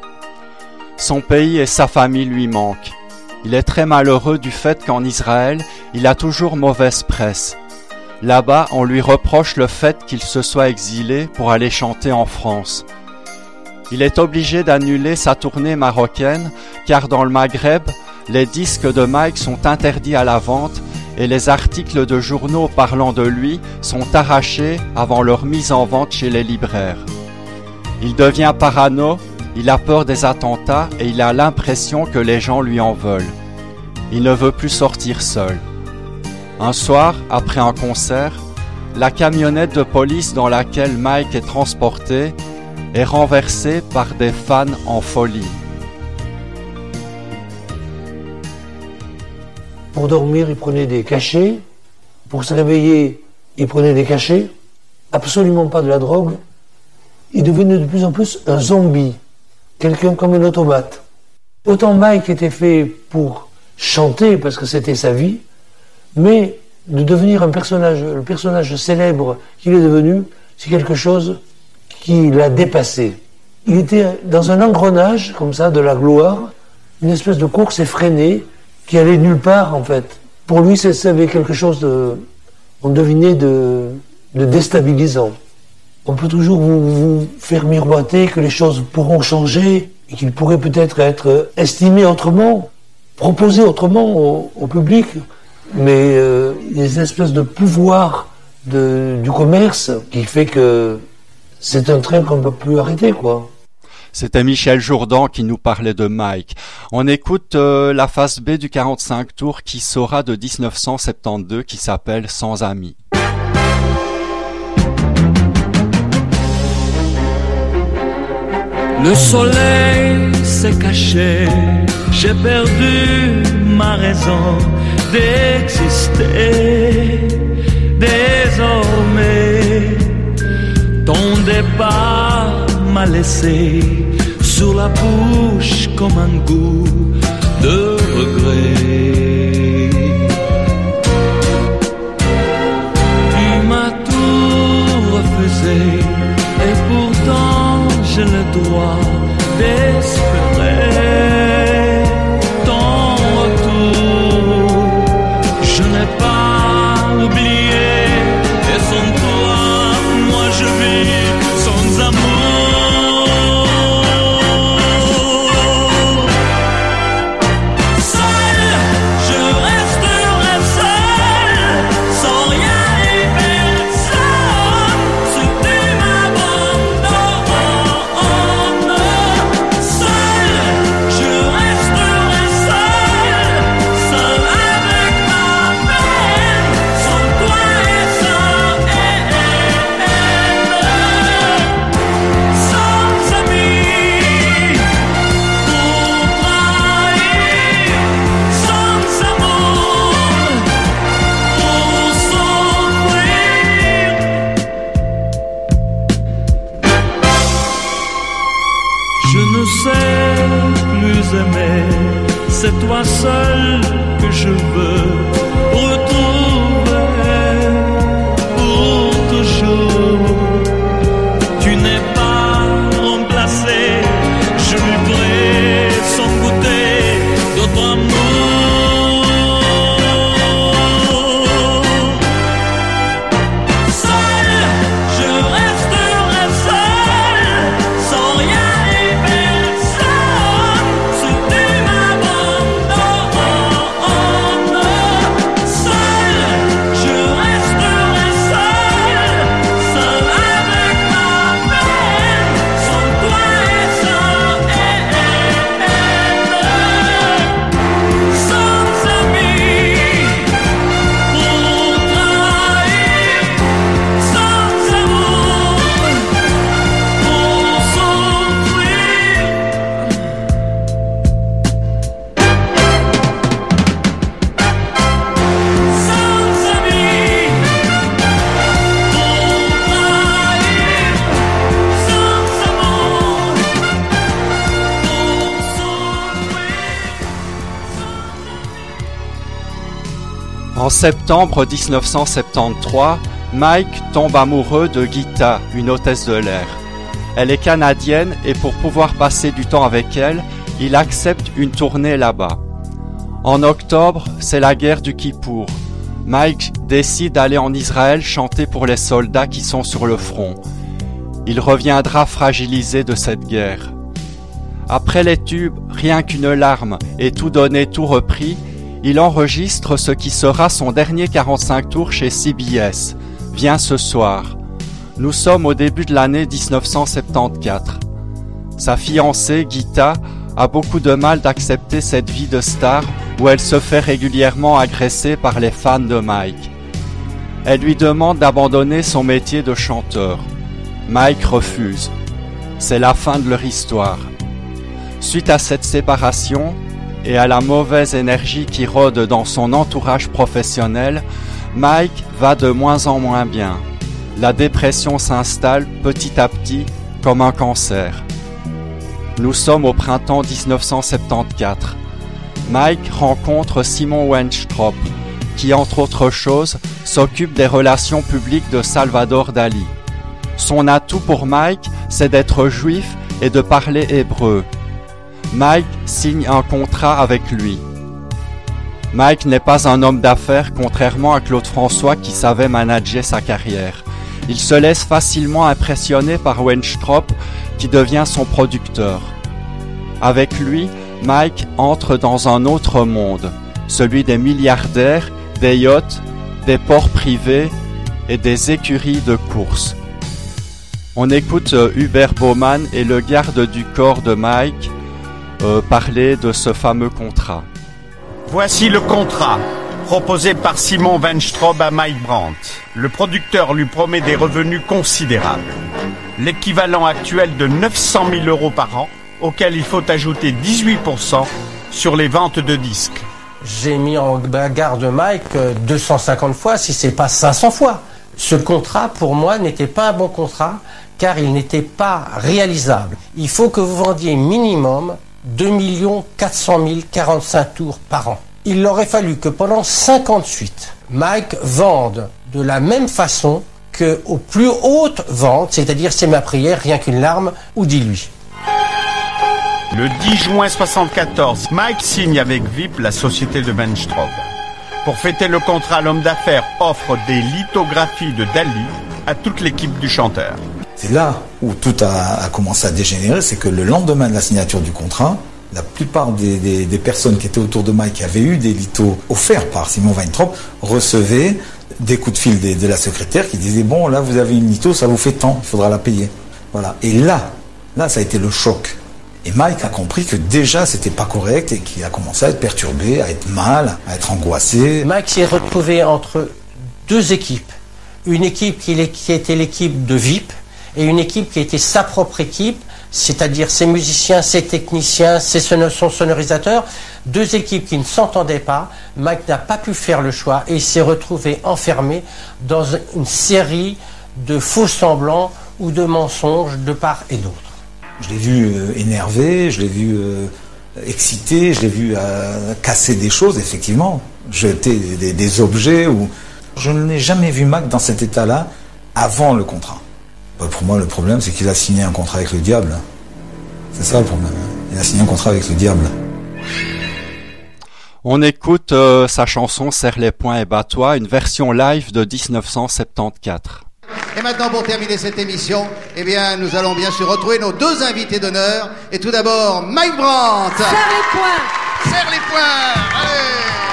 Son pays et sa famille lui manquent. Il est très malheureux du fait qu'en Israël, il a toujours mauvaise presse. Là-bas, on lui reproche le fait qu'il se soit exilé pour aller chanter en France. Il est obligé d'annuler sa tournée marocaine car dans le Maghreb, les disques de Mike sont interdits à la vente et les articles de journaux parlant de lui sont arrachés avant leur mise en vente chez les libraires. Il devient parano, il a peur des attentats et il a l'impression que les gens lui en veulent. Il ne veut plus sortir seul. Un soir, après un concert, la camionnette de police dans laquelle Mike est transporté est renversée par des fans en folie. Pour dormir, il prenait des cachets. Pour se réveiller, il prenait des cachets. Absolument pas de la drogue. Il devenait de plus en plus un zombie. Quelqu'un comme un automate. Autant Mike était fait pour chanter, parce que c'était sa vie, mais de devenir un personnage, le personnage célèbre qu'il est devenu, c'est quelque chose qui l'a dépassé. Il était dans un engrenage, comme ça, de la gloire, une espèce de course effrénée qui allait nulle part, en fait. Pour lui, ça avait quelque chose de, on devinait, de, de déstabilisant. On peut toujours vous, vous faire miroiter que les choses pourront changer et qu'il pourrait peut-être être estimé autrement, proposé autrement au, au public, mais euh, des espèces de pouvoir de, du commerce qui fait que c'est un train qu'on ne peut plus arrêter, quoi. C'était Michel Jourdan qui nous parlait de Mike. On écoute euh, la face B du 45 tours qui sera de 1972 qui s'appelle Sans amis. Le soleil s'est caché, j'ai perdu ma raison d'exister. Désormais, ton départ m'a laissé sur la bouche comme un goût de regret. Tu m'as tout refusé et pourtant j'ai le droit d'espérer seul que je veux septembre 1973, Mike tombe amoureux de Gita, une hôtesse de l'air. Elle est canadienne et pour pouvoir passer du temps avec elle, il accepte une tournée là-bas. En octobre, c'est la guerre du Kippour. Mike décide d'aller en Israël chanter pour les soldats qui sont sur le front. Il reviendra fragilisé de cette guerre. Après les tubes, rien qu'une larme et tout donné, tout repris, il enregistre ce qui sera son dernier 45 tours chez CBS. Viens ce soir. Nous sommes au début de l'année 1974. Sa fiancée, Gita, a beaucoup de mal d'accepter cette vie de star où elle se fait régulièrement agresser par les fans de Mike. Elle lui demande d'abandonner son métier de chanteur. Mike refuse. C'est la fin de leur histoire. Suite à cette séparation et à la mauvaise énergie qui rôde dans son entourage professionnel, Mike va de moins en moins bien. La dépression s'installe petit à petit comme un cancer. Nous sommes au printemps 1974. Mike rencontre Simon Wenstrop, qui entre autres choses s'occupe des relations publiques de Salvador Dali. Son atout pour Mike, c'est d'être juif et de parler hébreu. Mike signe un contrat avec lui. Mike n'est pas un homme d'affaires contrairement à Claude François qui savait manager sa carrière. Il se laisse facilement impressionner par Wenstrop qui devient son producteur. Avec lui, Mike entre dans un autre monde, celui des milliardaires, des yachts, des ports privés et des écuries de course. On écoute euh, Hubert Baumann et le garde du corps de Mike euh, parler de ce fameux contrat. Voici le contrat. proposé par Simon Weinstraub à Mike Brandt. Le producteur lui promet des revenus considérables. L'équivalent actuel de 900 000 euros par an, auquel il faut ajouter 18% sur les ventes de disques. J'ai mis en garde Mike euh, 250 fois, si c'est pas 500 fois. Ce contrat, pour moi, n'était pas un bon contrat, car il n'était pas réalisable. Il faut que vous vendiez minimum 2 400 000 45 tours par an. Il aurait fallu que pendant 58, Mike vende de la même façon que aux plus hautes ventes, c'est-à-dire c'est ma prière, rien qu'une larme, ou dis-lui. Le 10 juin 74, Mike signe avec VIP la société de Weinstraub. Pour fêter le contrat, l'homme d'affaires offre des lithographies de Dali à toute l'équipe du chanteur. C'est là où tout a, commencé à dégénérer, c'est que le lendemain de la signature du contrat, la plupart des, personnes qui étaient autour de Mike, qui avaient eu des lithos offerts par Simon Weintraub, recevaient des coups de fil de la secrétaire qui disaient bon là vous avez une litho, ça vous fait tant, il faudra la payer. Voilà. Et là, là ça a été le choc. Et Mike a compris que déjà c'était pas correct et qu'il a commencé à être perturbé, à être mal, à être angoissé. Mike s'est retrouvé entre deux équipes. Une équipe qui était l'équipe de VIP et une équipe qui était sa propre équipe, c'est-à-dire ses musiciens, ses techniciens, ses sono- son sonorisateur. Deux équipes qui ne s'entendaient pas. Mike n'a pas pu faire le choix et il s'est retrouvé enfermé dans une série de faux semblants ou de mensonges de part et d'autre. Je l'ai vu euh, énervé, je l'ai vu euh, excité, je l'ai vu euh, casser des choses, effectivement, jeter des objets. Ou... Je ne l'ai jamais vu Mac dans cet état-là avant le contrat. Bah, pour moi, le problème, c'est qu'il a signé un contrat avec le diable. C'est ça le problème. Il a signé un contrat avec le diable. On écoute euh, sa chanson Serre les poings et bats-toi, une version live de 1974. Et maintenant, pour terminer cette émission, eh bien, nous allons bien sûr retrouver nos deux invités d'honneur. Et tout d'abord, Mike Brandt. Serre les poings. Serre les poings. Allez.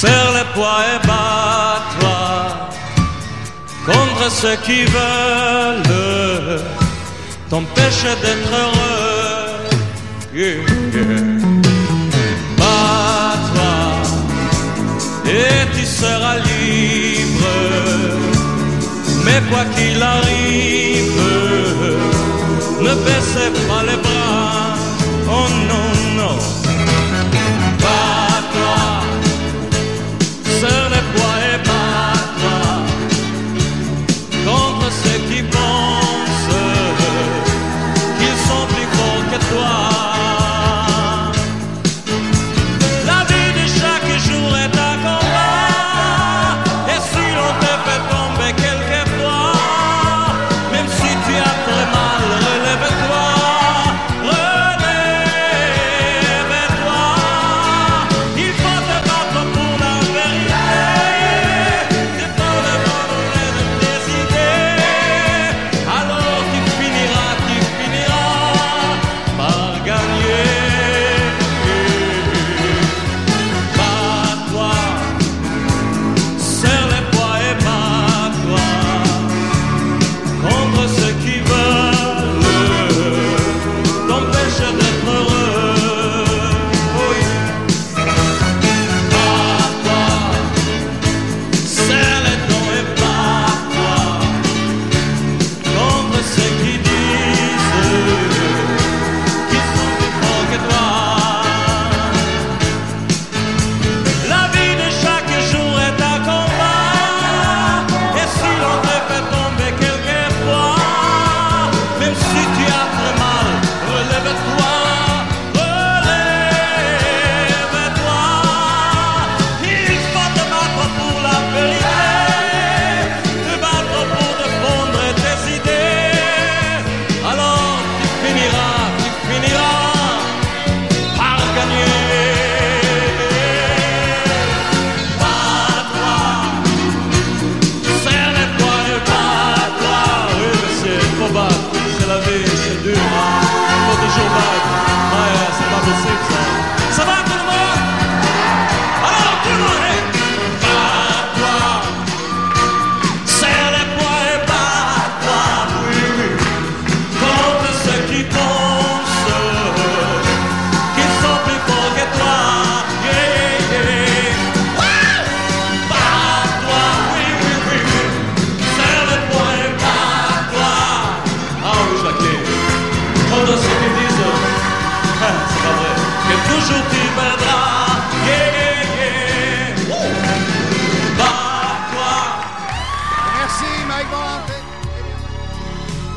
Serre les poings et bats-toi contre ceux qui veulent t'empêcher d'être heureux. Yeah, yeah. Bats-toi et tu seras libre. Mais quoi qu'il arrive, ne baissez pas les bras. Oh non, non.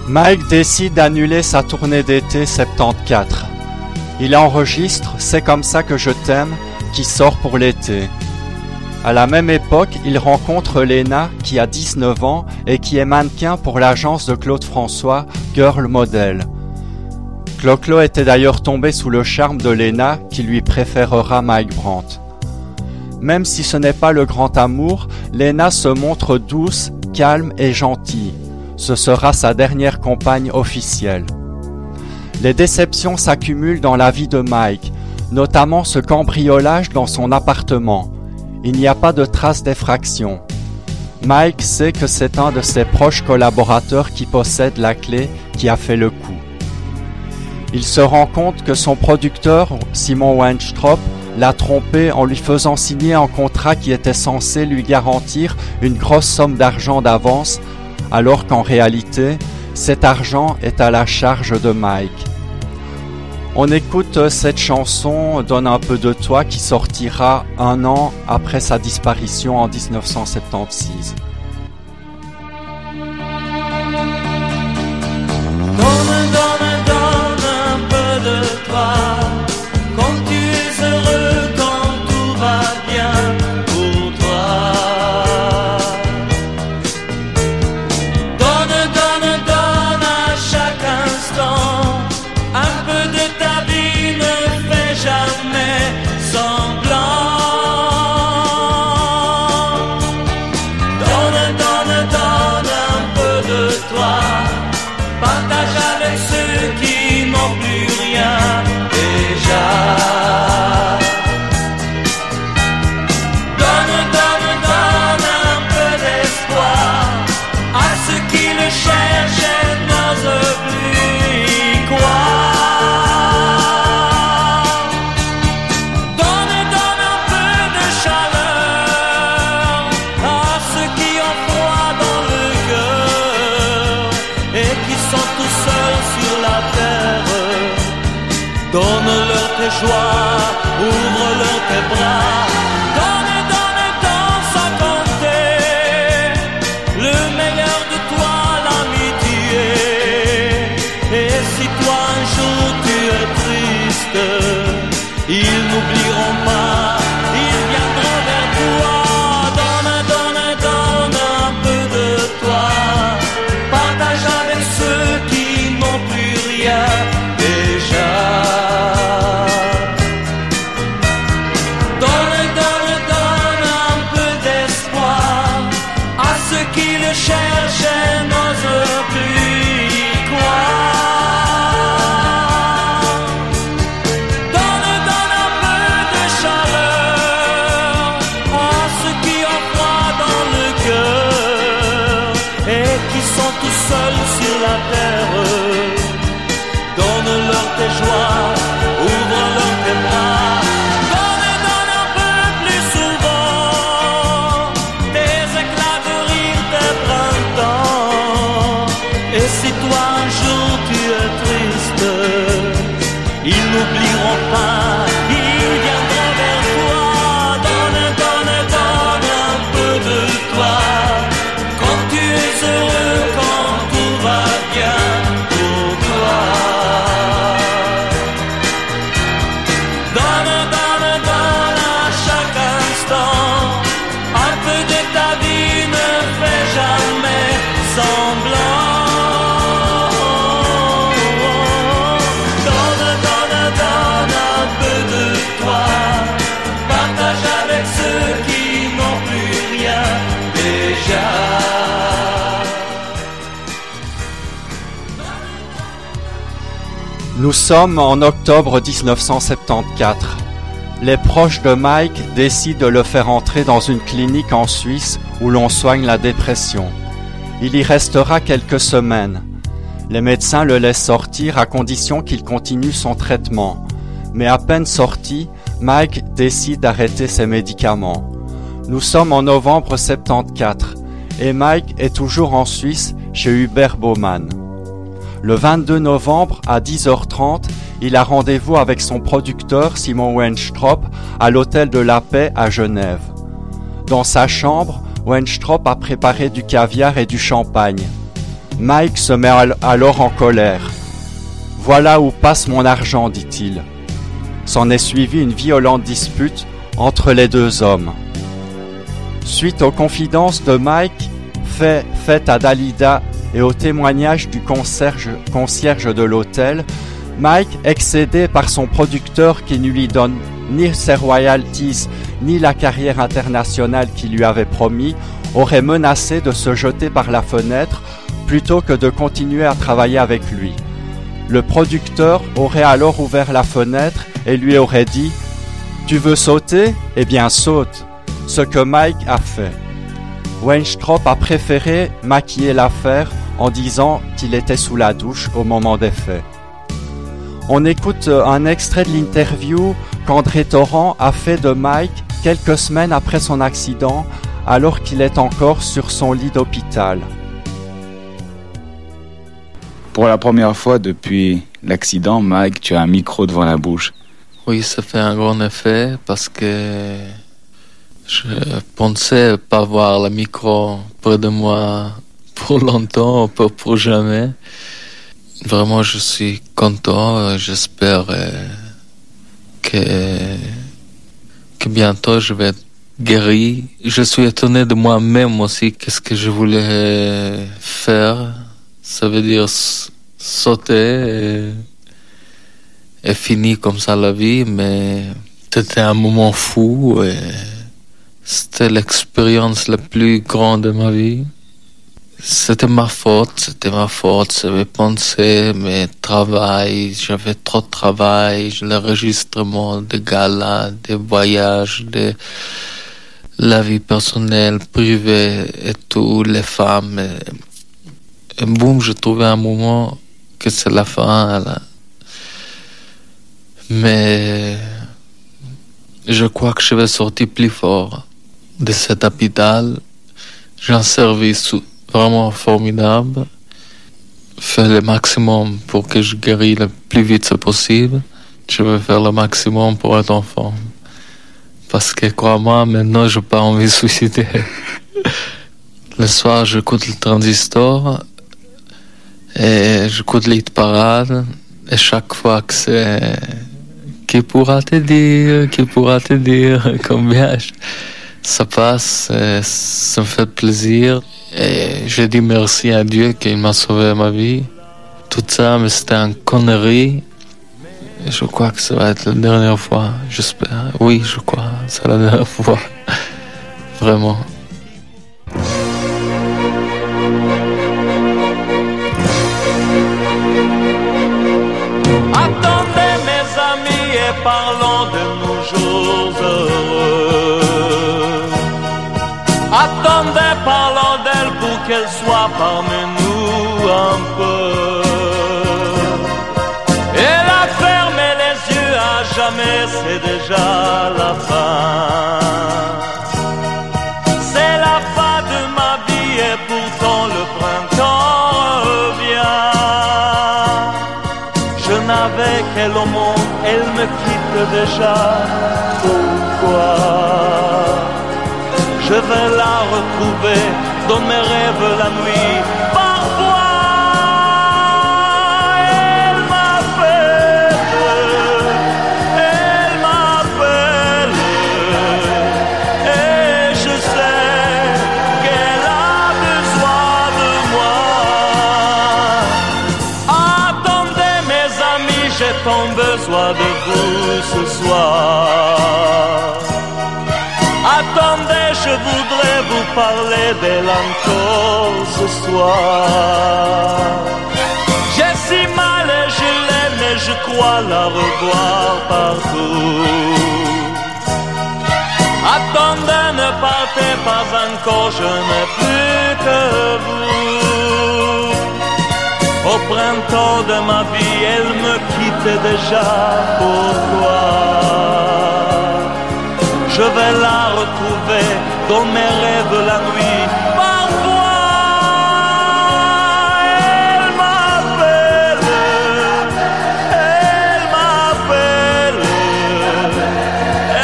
Mike décide d'annuler sa tournée d'été 74. Il enregistre C'est comme ça que je t'aime qui sort pour l'été. À la même époque, il rencontre Lena qui a 19 ans et qui est mannequin pour l'agence de Claude François, Girl Model. Clo-Clo était d'ailleurs tombé sous le charme de Lena qui lui préférera Mike Brandt. Même si ce n'est pas le grand amour, Lena se montre douce, calme et gentille. Ce sera sa dernière compagne officielle. Les déceptions s'accumulent dans la vie de Mike, notamment ce cambriolage dans son appartement. Il n'y a pas de trace d'effraction. Mike sait que c'est un de ses proches collaborateurs qui possède la clé qui a fait le coup. Il se rend compte que son producteur, Simon Weinstrop, l'a trompé en lui faisant signer un contrat qui était censé lui garantir une grosse somme d'argent d'avance, alors qu'en réalité, cet argent est à la charge de Mike. On écoute cette chanson Donne un peu de toi qui sortira un an après sa disparition en 1976. Donne, donne, donne un peu de toi, Nous sommes en octobre 1974. Les proches de Mike décident de le faire entrer dans une clinique en Suisse où l'on soigne la dépression. Il y restera quelques semaines. Les médecins le laissent sortir à condition qu'il continue son traitement. Mais à peine sorti, Mike décide d'arrêter ses médicaments. Nous sommes en novembre 74 et Mike est toujours en Suisse chez Hubert Baumann. Le 22 novembre à 10h30, il a rendez-vous avec son producteur Simon Wenstrop à l'hôtel de la Paix à Genève. Dans sa chambre, Wenstrop a préparé du caviar et du champagne. Mike se met alors en colère. Voilà où passe mon argent, dit-il. S'en est suivi une violente dispute entre les deux hommes. Suite aux confidences de Mike faites à Dalida et au témoignage du concierge, concierge de l'hôtel, Mike, excédé par son producteur qui ne lui donne ni ses royalties ni la carrière internationale qu'il lui avait promis, aurait menacé de se jeter par la fenêtre plutôt que de continuer à travailler avec lui. Le producteur aurait alors ouvert la fenêtre et lui aurait dit Tu veux sauter? Eh bien saute ce que Mike a fait. Weinstrop a préféré maquiller l'affaire en disant qu'il était sous la douche au moment des faits. On écoute un extrait de l'interview qu'André Torrent a fait de Mike quelques semaines après son accident alors qu'il est encore sur son lit d'hôpital. Pour la première fois depuis l'accident, Mike, tu as un micro devant la bouche. Oui, ça fait un grand effet parce que je pensais pas voir le micro près de moi pour longtemps, pour, pour jamais. Vraiment, je suis content. J'espère euh, que, que bientôt je vais être guéri. Je suis étonné de moi-même aussi. Qu'est-ce que je voulais faire? Ça veut dire sauter et, et finir comme ça la vie, mais c'était un moment fou et c'était l'expérience la plus grande de ma vie. C'était ma faute, c'était ma faute, mes pensées, mes travails, j'avais trop de travail, l'enregistrement des galas, des voyages, de la vie personnelle, privée et tout, les femmes. Et, boum, j'ai trouvé un moment que c'est la fin. Mais je crois que je vais sortir plus fort de cet hôpital. J'ai un service vraiment formidable. Fais le maximum pour que je guérisse le plus vite possible. Je vais faire le maximum pour être en forme. Parce que crois-moi, maintenant, je n'ai pas envie de suicider. le soir, j'écoute le transistor et j'écoute les parades. Et chaque fois que c'est. Qui pourra te dire, qui pourra te dire combien ça passe, ça me fait plaisir. Et je dis merci à Dieu qu'il m'a sauvé ma vie. Tout ça, mais c'était une connerie. Je crois que ça va être la dernière fois, j'espère. Oui, je crois, c'est la dernière fois. Vraiment. Soit parmi nous un peu. Elle a fermé les yeux à jamais, c'est déjà la fin. C'est la fin de ma vie et pourtant le printemps revient. Je n'avais qu'elle au monde, elle me quitte déjà. Pourquoi? Je vais la retrouver dans mes rêves la nuit. Parler d'elle encore ce soir. J'ai si mal et je l'aime et je crois la revoir partout. Attendez, ne partez pas encore, je n'ai plus que vous. Au printemps de ma vie, elle me quitte déjà. Pourquoi Je vais la retrouver dans mes rêves la nuit. Parfois, elle m'appelle, elle m'appelle,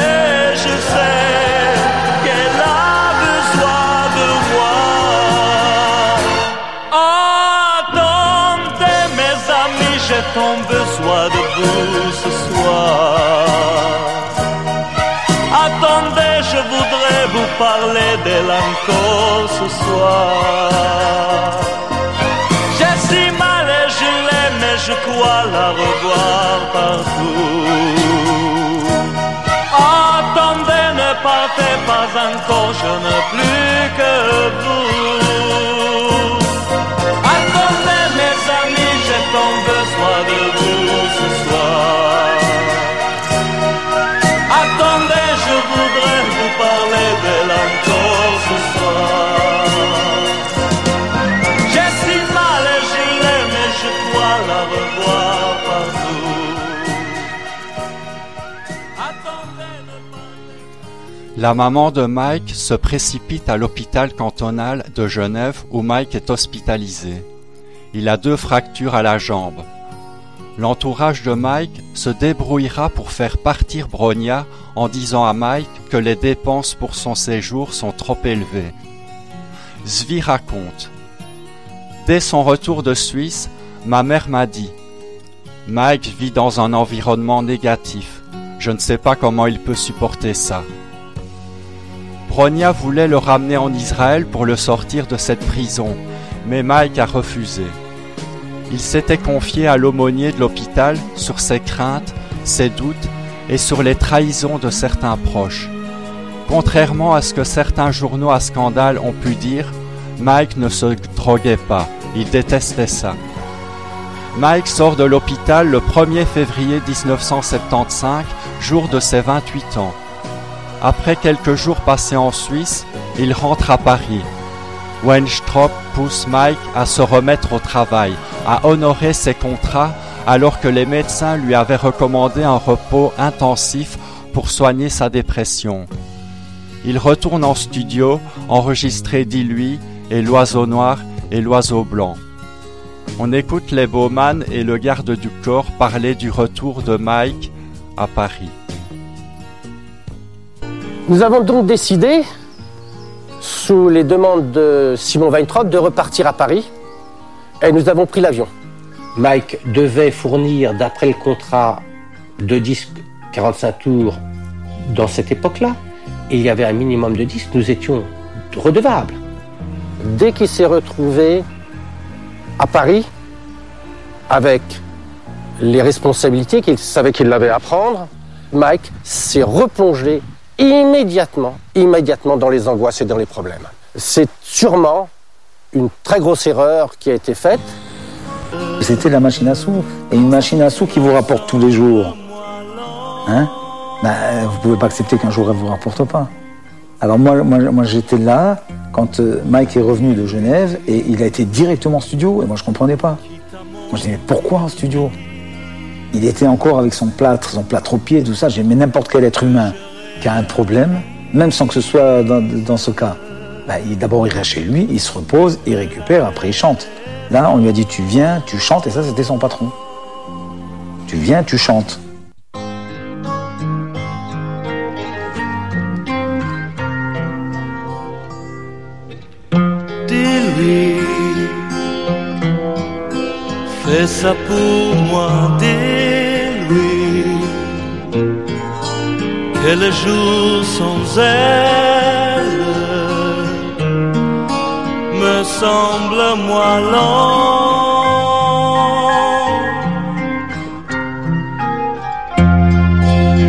et je sais qu'elle a besoin de moi. tant besoin de vous ce soir. Parler d'elle encore ce soir. J'ai si mal et je l'aime et je crois la revoir partout. Attendez, ne partez pas encore, je n'ai plus que vous. La maman de Mike se précipite à l'hôpital cantonal de Genève où Mike est hospitalisé. Il a deux fractures à la jambe. L'entourage de Mike se débrouillera pour faire partir Bronia en disant à Mike que les dépenses pour son séjour sont trop élevées. Zvi raconte Dès son retour de Suisse, ma mère m'a dit Mike vit dans un environnement négatif. Je ne sais pas comment il peut supporter ça. Bronia voulait le ramener en Israël pour le sortir de cette prison, mais Mike a refusé. Il s'était confié à l'aumônier de l'hôpital sur ses craintes, ses doutes et sur les trahisons de certains proches. Contrairement à ce que certains journaux à scandale ont pu dire, Mike ne se droguait pas, il détestait ça. Mike sort de l'hôpital le 1er février 1975, jour de ses 28 ans. Après quelques jours passés en Suisse, il rentre à Paris. Wenstrop pousse Mike à se remettre au travail, à honorer ses contrats alors que les médecins lui avaient recommandé un repos intensif pour soigner sa dépression. Il retourne en studio, enregistrer Dis-lui et L'oiseau noir et L'oiseau blanc. On écoute les Bowman et le garde du corps parler du retour de Mike à Paris. Nous avons donc décidé, sous les demandes de Simon Weintraub, de repartir à Paris. Et nous avons pris l'avion. Mike devait fournir, d'après le contrat, deux disques 45 tours dans cette époque-là. Il y avait un minimum de disques, nous étions redevables. Dès qu'il s'est retrouvé à Paris, avec les responsabilités qu'il savait qu'il avait à prendre, Mike s'est replongé immédiatement, immédiatement dans les angoisses et dans les problèmes. C'est sûrement une très grosse erreur qui a été faite. C'était la machine à sous. Et une machine à sous qui vous rapporte tous les jours. Hein? Ben, Vous pouvez pas accepter qu'un jour elle vous rapporte pas. Alors moi, j'étais là quand euh, Mike est revenu de Genève et il a été directement en studio et moi je comprenais pas. Moi je disais pourquoi en studio? Il était encore avec son plâtre, son plâtre au pied, tout ça. J'ai mais n'importe quel être humain qui a un problème, même sans que ce soit dans, ce cas. Il- D'abord il reste chez lui, il se repose, il récupère, après il chante. Là on lui a dit tu viens, tu chantes et ça c'était son patron. Tu viens, tu chantes. Que le jour sans elle me semble moi long.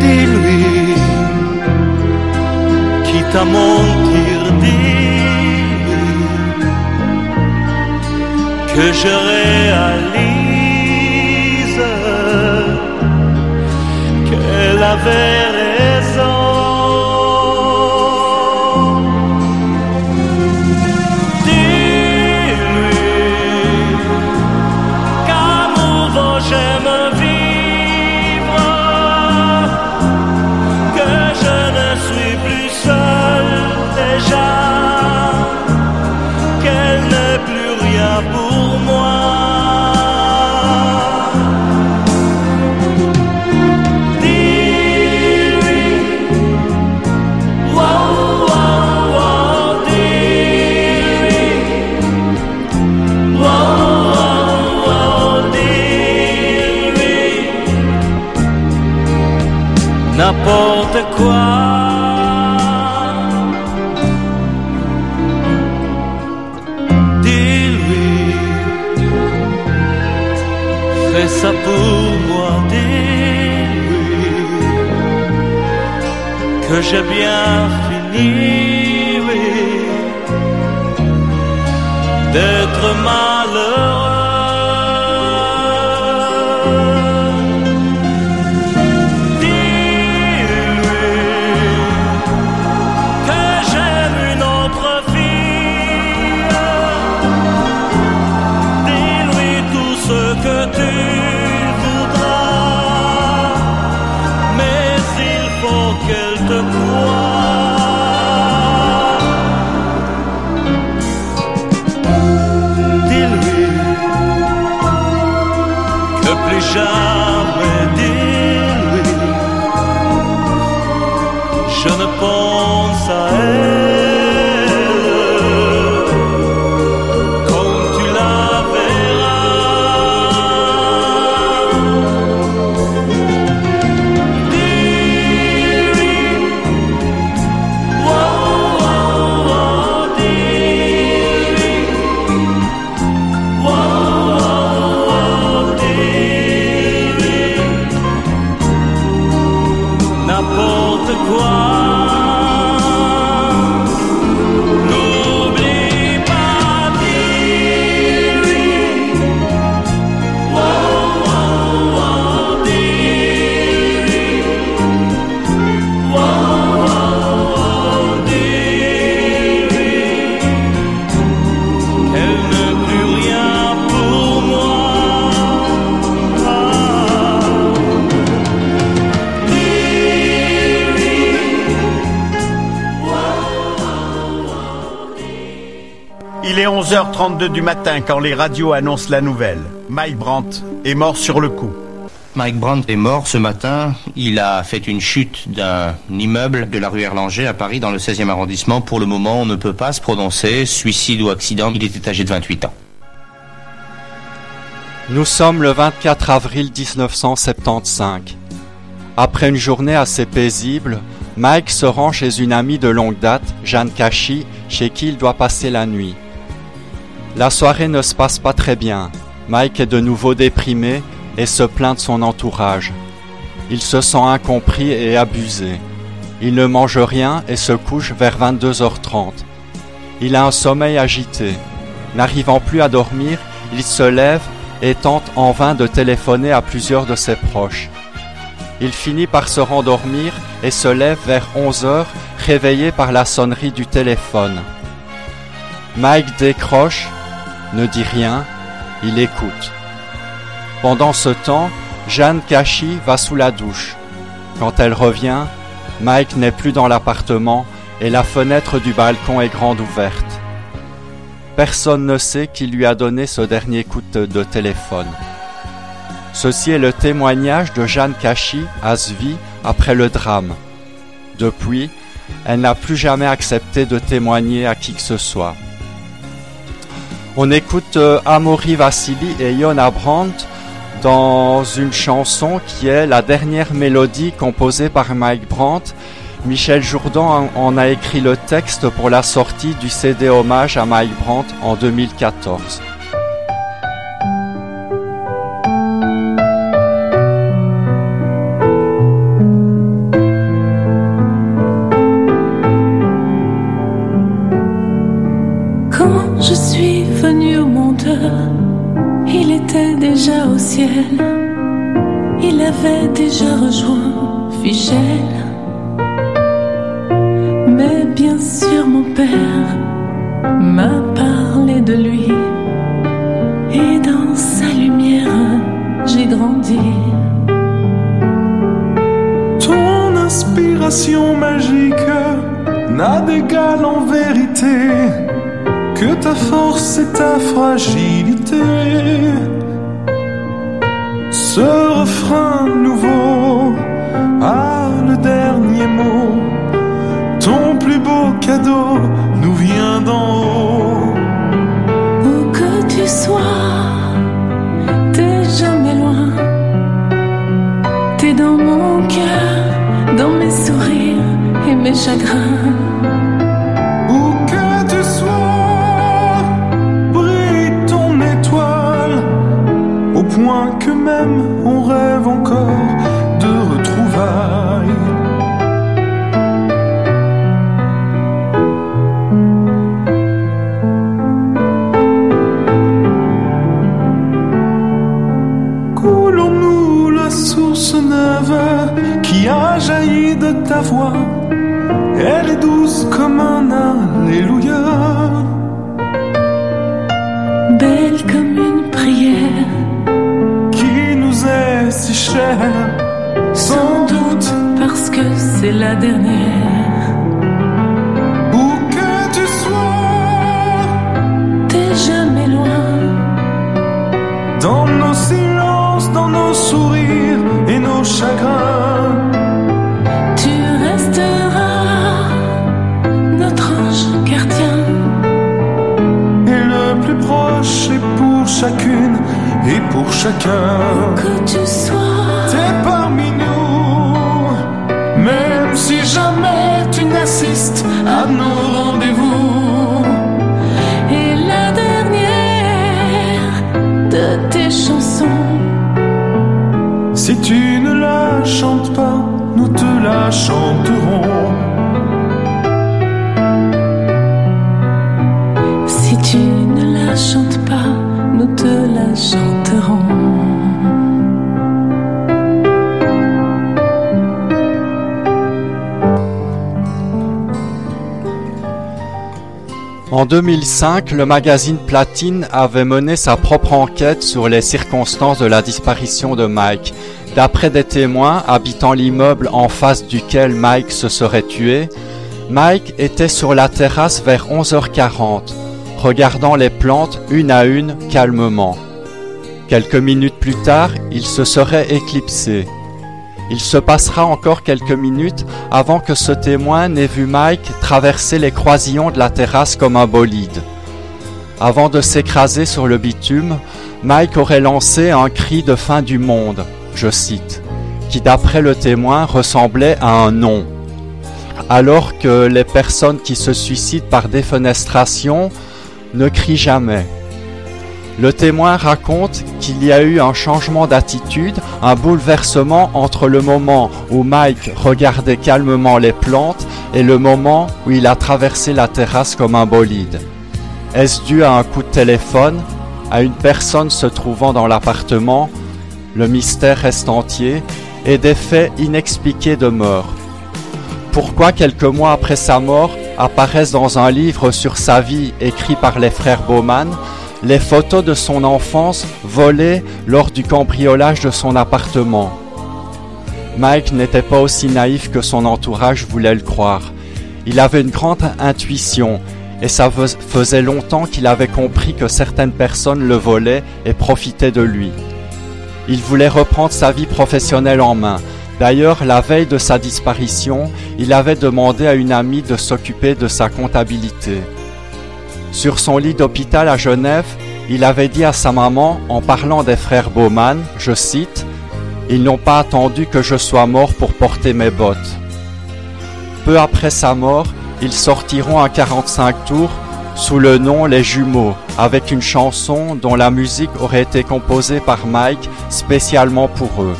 Dis-lui, quitte à mentir, dis-lui que je réalise qu'elle avait n'importe quoi. Dis-lui, fais ça pour moi, dis-lui que j'ai bien fini, d'être malheureux. 11h32 du matin quand les radios annoncent la nouvelle. Mike Brandt est mort sur le coup. Mike Brandt est mort ce matin. Il a fait une chute d'un immeuble de la rue Erlanger à Paris dans le 16e arrondissement. Pour le moment, on ne peut pas se prononcer. Suicide ou accident, il était âgé de 28 ans. Nous sommes le 24 avril 1975. Après une journée assez paisible, Mike se rend chez une amie de longue date, Jeanne Cachy, chez qui il doit passer la nuit. La soirée ne se passe pas très bien. Mike est de nouveau déprimé et se plaint de son entourage. Il se sent incompris et abusé. Il ne mange rien et se couche vers 22h30. Il a un sommeil agité. N'arrivant plus à dormir, il se lève et tente en vain de téléphoner à plusieurs de ses proches. Il finit par se rendormir et se lève vers 11 heures, réveillé par la sonnerie du téléphone. Mike décroche, ne dit rien, il écoute. Pendant ce temps, Jeanne Cachy va sous la douche. Quand elle revient, Mike n'est plus dans l'appartement et la fenêtre du balcon est grande ouverte. Personne ne sait qui lui a donné ce dernier coup de, téléphone. Ceci est le témoignage de Jeanne Cachy à Svi après le drame. Depuis, elle n'a plus jamais accepté de témoigner à qui que ce soit. On écoute euh, Vassili et Yona Brandt dans une chanson qui est la dernière mélodie composée par Mike Brandt. Michel Jourdan en a écrit le texte pour la sortie du CD hommage à Mike Brandt en 2014. Douce comme un Alléluia. Belle comme une prière. Qui nous est si chère, sans doute Parce que c'est la dernière. Et pour chacun. Que tu sois. T'es parmi nous, même si jamais tu n'assistes à nos rendez-vous. Et la dernière de tes chansons. Si tu ne la chantes pas, nous te la chanterons. Si tu ne la chantes pas, nous te la chanterons. En 2005, le magazine Platine avait mené sa propre enquête sur les circonstances de la disparition de Mike. D'après des témoins habitant l'immeuble en face duquel Mike se serait tué, Mike était sur la terrasse vers 11h40, regardant les plantes une à une calmement. Quelques minutes plus tard, il se serait éclipsé. Il se passera encore quelques minutes avant que ce témoin n'ait vu Mike traverser les croisillons de la terrasse comme un bolide. Avant de s'écraser sur le bitume, Mike aurait lancé un cri de fin du monde, je cite, qui d'après le témoin ressemblait à un nom. Alors que les personnes qui se suicident par défenestration ne crient jamais. Le témoin raconte qu'il y a eu un changement d'attitude, un bouleversement entre le moment où Mike regardait calmement les plantes et le moment où il a traversé la terrasse comme un bolide. Est-ce dû à un coup de téléphone, à une personne se trouvant dans l'appartement? Le mystère reste entier et des faits inexpliqués demeurent. Pourquoi quelques mois après sa mort apparaissent dans un livre sur sa vie écrit par les frères Baumann les photos de son enfance volées lors du cambriolage de son appartement. Mike n'était pas aussi naïf que son entourage voulait le croire. Il avait une grande intuition et ça faisait longtemps qu'il avait compris que certaines personnes le volaient et profitaient de lui. Il voulait reprendre sa vie professionnelle en main. D'ailleurs, la veille de sa disparition, il avait demandé à une amie de s'occuper de sa comptabilité. Sur son lit d'hôpital à Genève, il avait dit à sa maman, en parlant des frères Baumann, je cite, Ils n'ont pas attendu que je sois mort pour porter mes bottes. Peu après sa mort, ils sortiront un 45 tours sous le nom Les Jumeaux, avec une chanson dont la musique aurait été composée par Mike spécialement pour eux.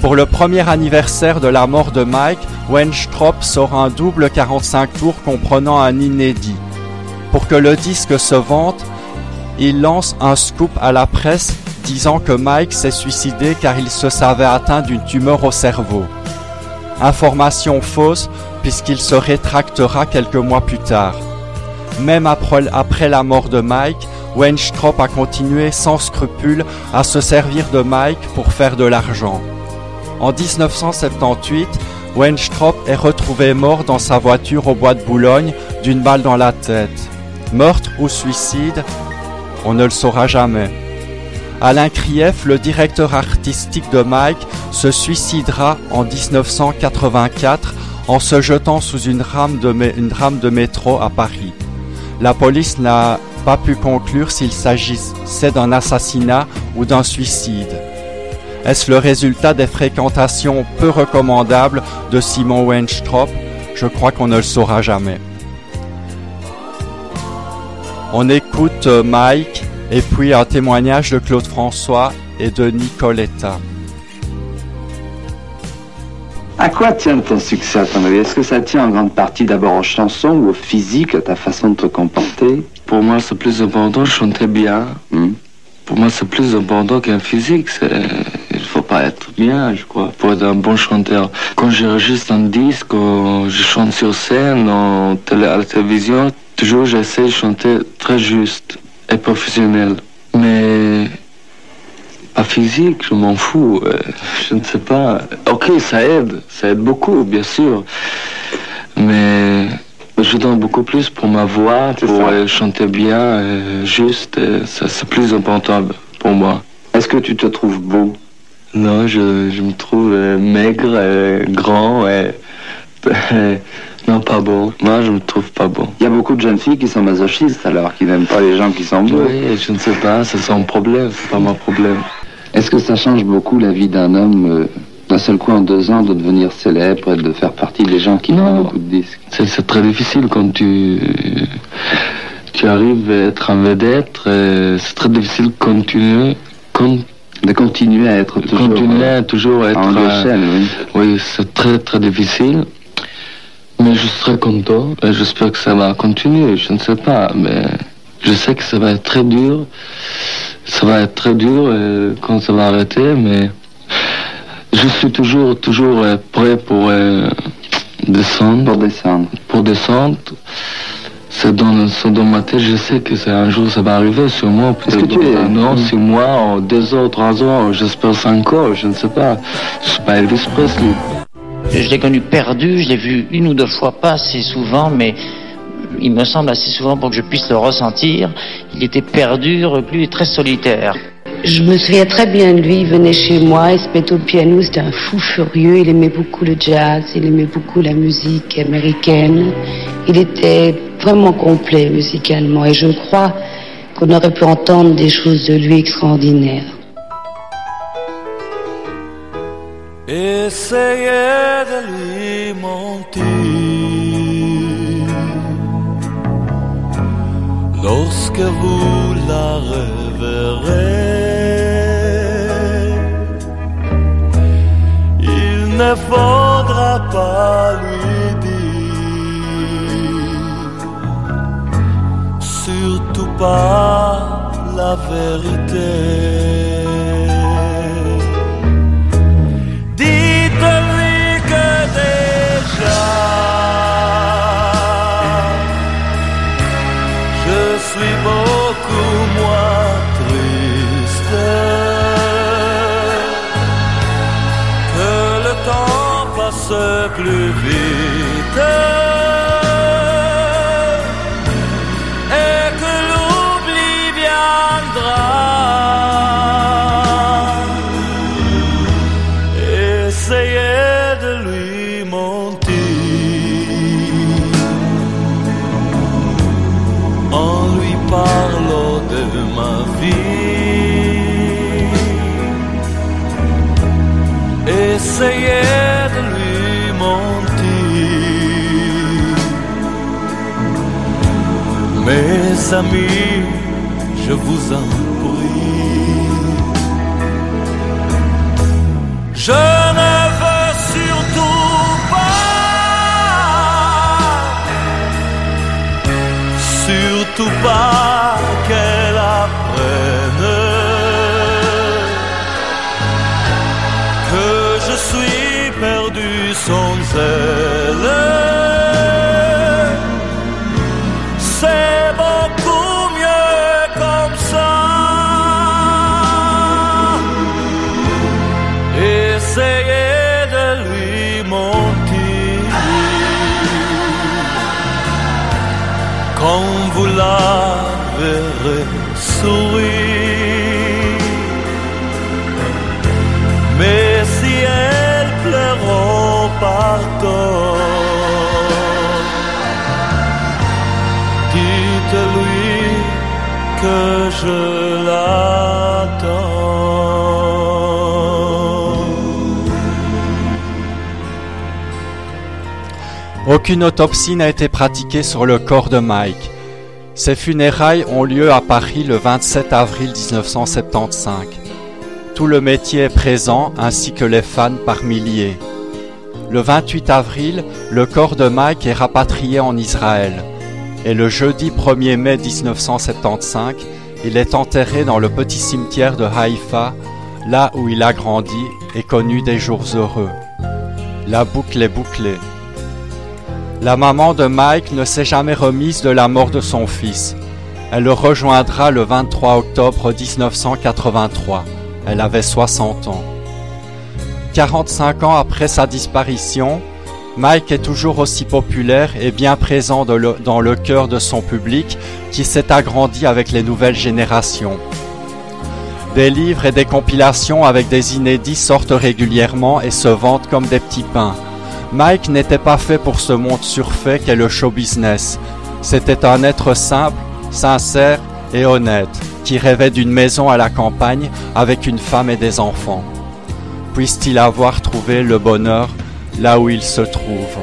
Pour le premier anniversaire de la mort de Mike, Wenstrop sort un double 45 tours comprenant un inédit. Pour que le disque se vende, il lance un scoop à la presse disant que Mike s'est suicidé car il se savait atteint d'une tumeur au cerveau. Information fausse puisqu'il se rétractera quelques mois plus tard. Même après, la mort de Mike, Wenstrop a continué sans scrupule à se servir de Mike pour faire de l'argent. En 1978, Wenstrop est retrouvé mort dans sa voiture au bois de Boulogne d'une balle dans la tête. Meurtre ou suicide, on ne le saura jamais. Alain Krief, le directeur artistique de Mike, se suicidera en 1984 en se jetant sous une rame de, métro à Paris. La police n'a pas pu conclure s'il s'agissait d'un assassinat ou d'un suicide. Est-ce le résultat des fréquentations peu recommandables de Simon Wenstrop Je crois qu'on ne le saura jamais. On écoute euh, Mike et puis un témoignage de Claude François et de Nicoletta. À quoi tient ton succès à ton avis? Est-ce que ça tient en grande partie d'abord aux chansons ou au physique, à ta façon de te comporter? Pour moi, c'est plus important de chanter bien. Pour moi, c'est plus important qu'un physique. C'est- pas être bien, je crois, pour être un bon chanteur. Quand j'enregistre un disque, quand je chante sur scène, en télé, à la télévision, toujours j'essaie de chanter très juste et professionnel. Mais pas physique, je m'en fous. euh, Je ne sais pas. Ok, ça aide, ça aide beaucoup, bien sûr. Mais je donne beaucoup plus pour ma voix, pour euh, chanter bien, euh, juste. euh, ça, c'est plus important pour moi. Est-ce que tu te trouves beau? Non, je, je me trouve euh, maigre, euh, grand, et, non, pas beau. Moi, je me trouve pas beau. Il y a beaucoup de jeunes filles qui sont masochistes alors, qui n'aiment pas les gens qui sont beaux. Oui, je ne sais pas, c'est son problème, c'est pas mon problème. Est-ce que ça change beaucoup la vie d'un homme euh, d'un seul coup en deux ans de devenir célèbre et de faire partie des gens qui font beaucoup de disques C'est très difficile quand tu, tu arrives à être un vedette. C'est très difficile de continuer. con- de continuer à être toujours, continuer euh, à toujours être. en euh, oui. oui, c'est très très difficile. Mais je serai content. et J'espère que ça va continuer. Je ne sais pas, mais je sais que ça va être très dur. Ça va être très dur euh, quand ça va arrêter, mais je suis toujours toujours euh, prêt pour euh, descendre. Pour descendre. Pour descendre. C'est dans, c'est dans ma tête, je sais que c'est un jour ça va arriver, sûrement. Peut-être que tu es- dans un an, six mois, en deux ans, trois ans, j'espère cinq ans, je ne sais pas. Je suis pas Elvis Presley. Je l'ai connu perdu, je l'ai vu une ou deux fois, pas assez souvent, mais il me semble assez souvent pour que je puisse le ressentir. Il était perdu, reclus et très solitaire. Je me souviens très bien de lui, il venait chez moi, il se mettait au piano, c'était un fou furieux, il aimait beaucoup le jazz, il aimait beaucoup la musique américaine. Il était vraiment complet musicalement et je crois qu'on aurait pu entendre des choses de lui extraordinaires. Essayez de lui mentir lorsque vous la reverrez. Ne faudra pas lui dire, surtout pas la vérité. Dites-lui que Amis, je vous en prie. Je ne veux surtout pas, surtout pas qu'elle apprenne que je suis perdu sans elle. Je l'attends. Aucune autopsie n'a été pratiquée sur le corps de Mike. Ses funérailles ont lieu à Paris le 27 avril 1975. Tout le métier est présent ainsi que les fans par milliers. Le 28 avril, le corps de Mike est rapatrié en Israël. Et le jeudi 1er mai 1975, il est enterré dans le petit cimetière de Haïfa, là où il a grandi et connu des jours heureux. La boucle est bouclée. La maman de Mike ne s'est jamais remise de la mort de son fils. Elle le rejoindra le 23 octobre 1983. Elle avait 60 ans. 45 ans après sa disparition, Mike est toujours aussi populaire et bien présent dans le cœur de son public qui s'est agrandi avec les nouvelles générations. Des livres et des compilations avec des inédits sortent régulièrement et se vendent comme des petits pains. Mike n'était pas fait pour ce monde surfait qu'est le show business. C'était un être simple, sincère et honnête, qui rêvait d'une maison à la campagne avec une femme et des enfants. Puisse-t-il avoir trouvé le bonheur là où il se trouve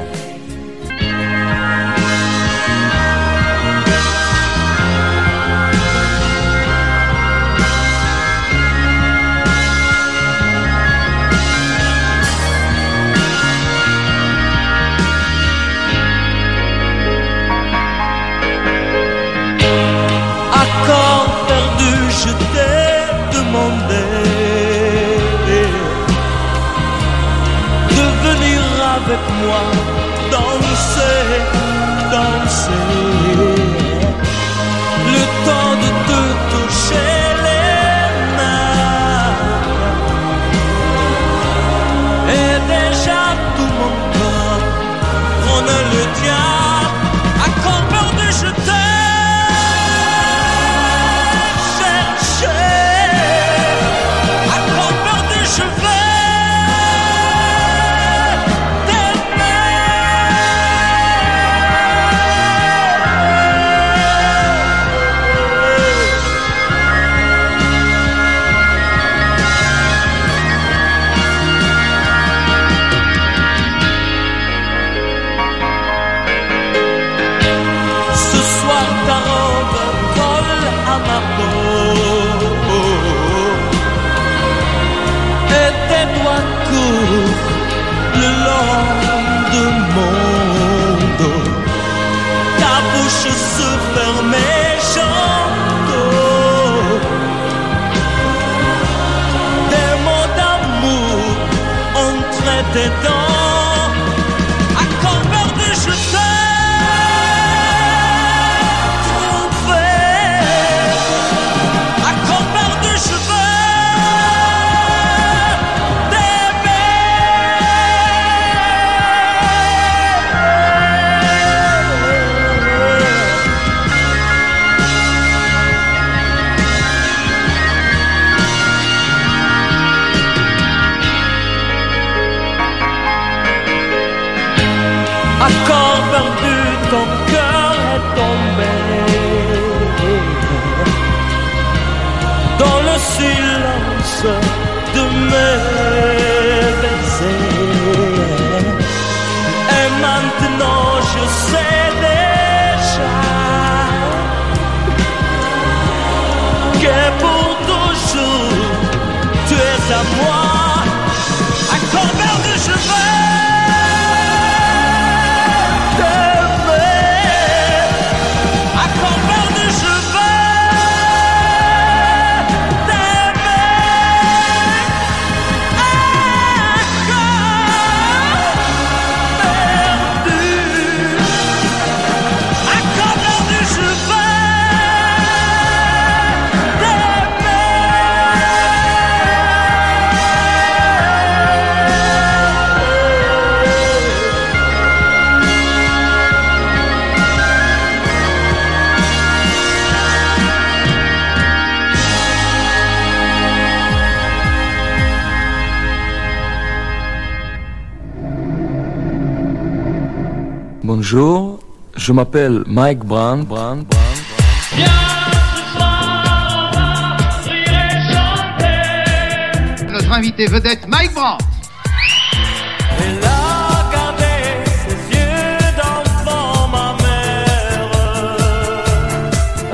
Je m'appelle Mike Brand. Viens ce soir, on va rire chanter. Notre invité vedette, Mike Brand.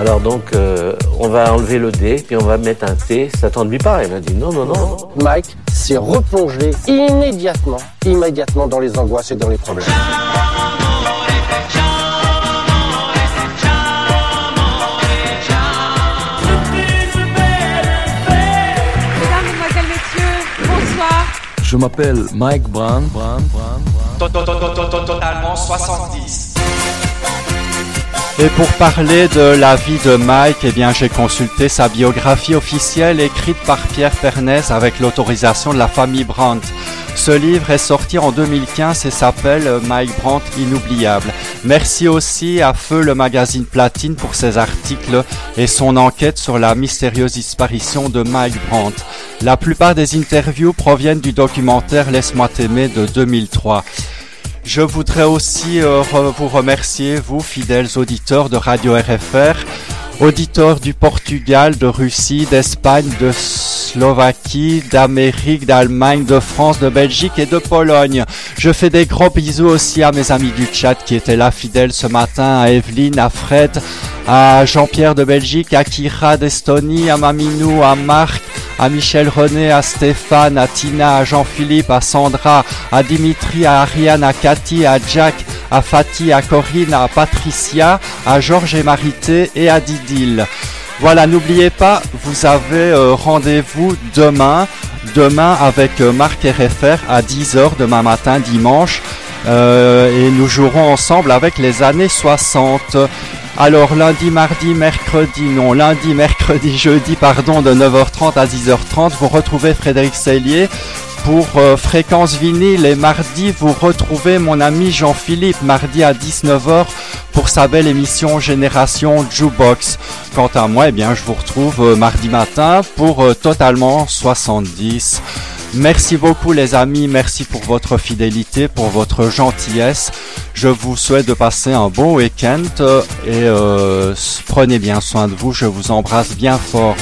Alors donc, euh, on va enlever le D, puis on va mettre un T. Ça t'ennuie pas Il m'a dit non, non, non. Mike s'est replongé immédiatement, immédiatement dans les angoisses et dans les problèmes. Je m'appelle Mike Brown. Brown, Brown. Totalement 70. Et pour parler de la vie de Mike, eh bien, j'ai consulté sa biographie officielle écrite par Pierre Pernès avec l'autorisation de la famille Brandt. Ce livre est sorti en 2015 et s'appelle Mike Brandt Inoubliable. Merci aussi à Feu le magazine Platine pour ses articles et son enquête sur la mystérieuse disparition de Mike Brandt. La plupart des interviews proviennent du documentaire Laisse-moi t'aimer de 2003. Je voudrais aussi euh, vous remercier, vous, fidèles auditeurs de Radio RFR, auditeurs du Portugal, de Russie, d'Espagne, de Slovaquie, d'Amérique, d'Allemagne, de France, de Belgique et de Pologne. Je fais des gros bisous aussi à mes amis du chat qui étaient là fidèles ce matin, à Evelyne, à Fred, à Jean-Pierre de Belgique, à Kira d'Estonie, à Maminou, à Marc, à Michel René, à Stéphane, à Tina, à Jean-Philippe, à Sandra, à Dimitri, à Ariane, à Cathy, à Jack, à Fatih, à Corinne, à Patricia, à Georges et Marité et à Voilà, n'oubliez pas, vous avez euh, rendez-vous demain, demain avec euh, Marc RFR à 10h demain matin, dimanche, Euh, et nous jouerons ensemble avec les années 60. Alors lundi, mardi, mercredi, non, lundi, mercredi, jeudi, pardon, de 9h30 à 10h30, vous retrouvez Frédéric Sellier pour euh, Fréquence vinyle et mardi, vous retrouvez mon ami Jean-Philippe, mardi à 19h pour sa belle émission Génération Jukebox. Quant à moi, eh bien, je vous retrouve euh, mardi matin pour euh, Totalement 70. Merci beaucoup les amis, merci pour votre fidélité, pour votre gentillesse. Je vous souhaite de passer un bon week-end et prenez bien soin de vous, je vous embrasse bien fort.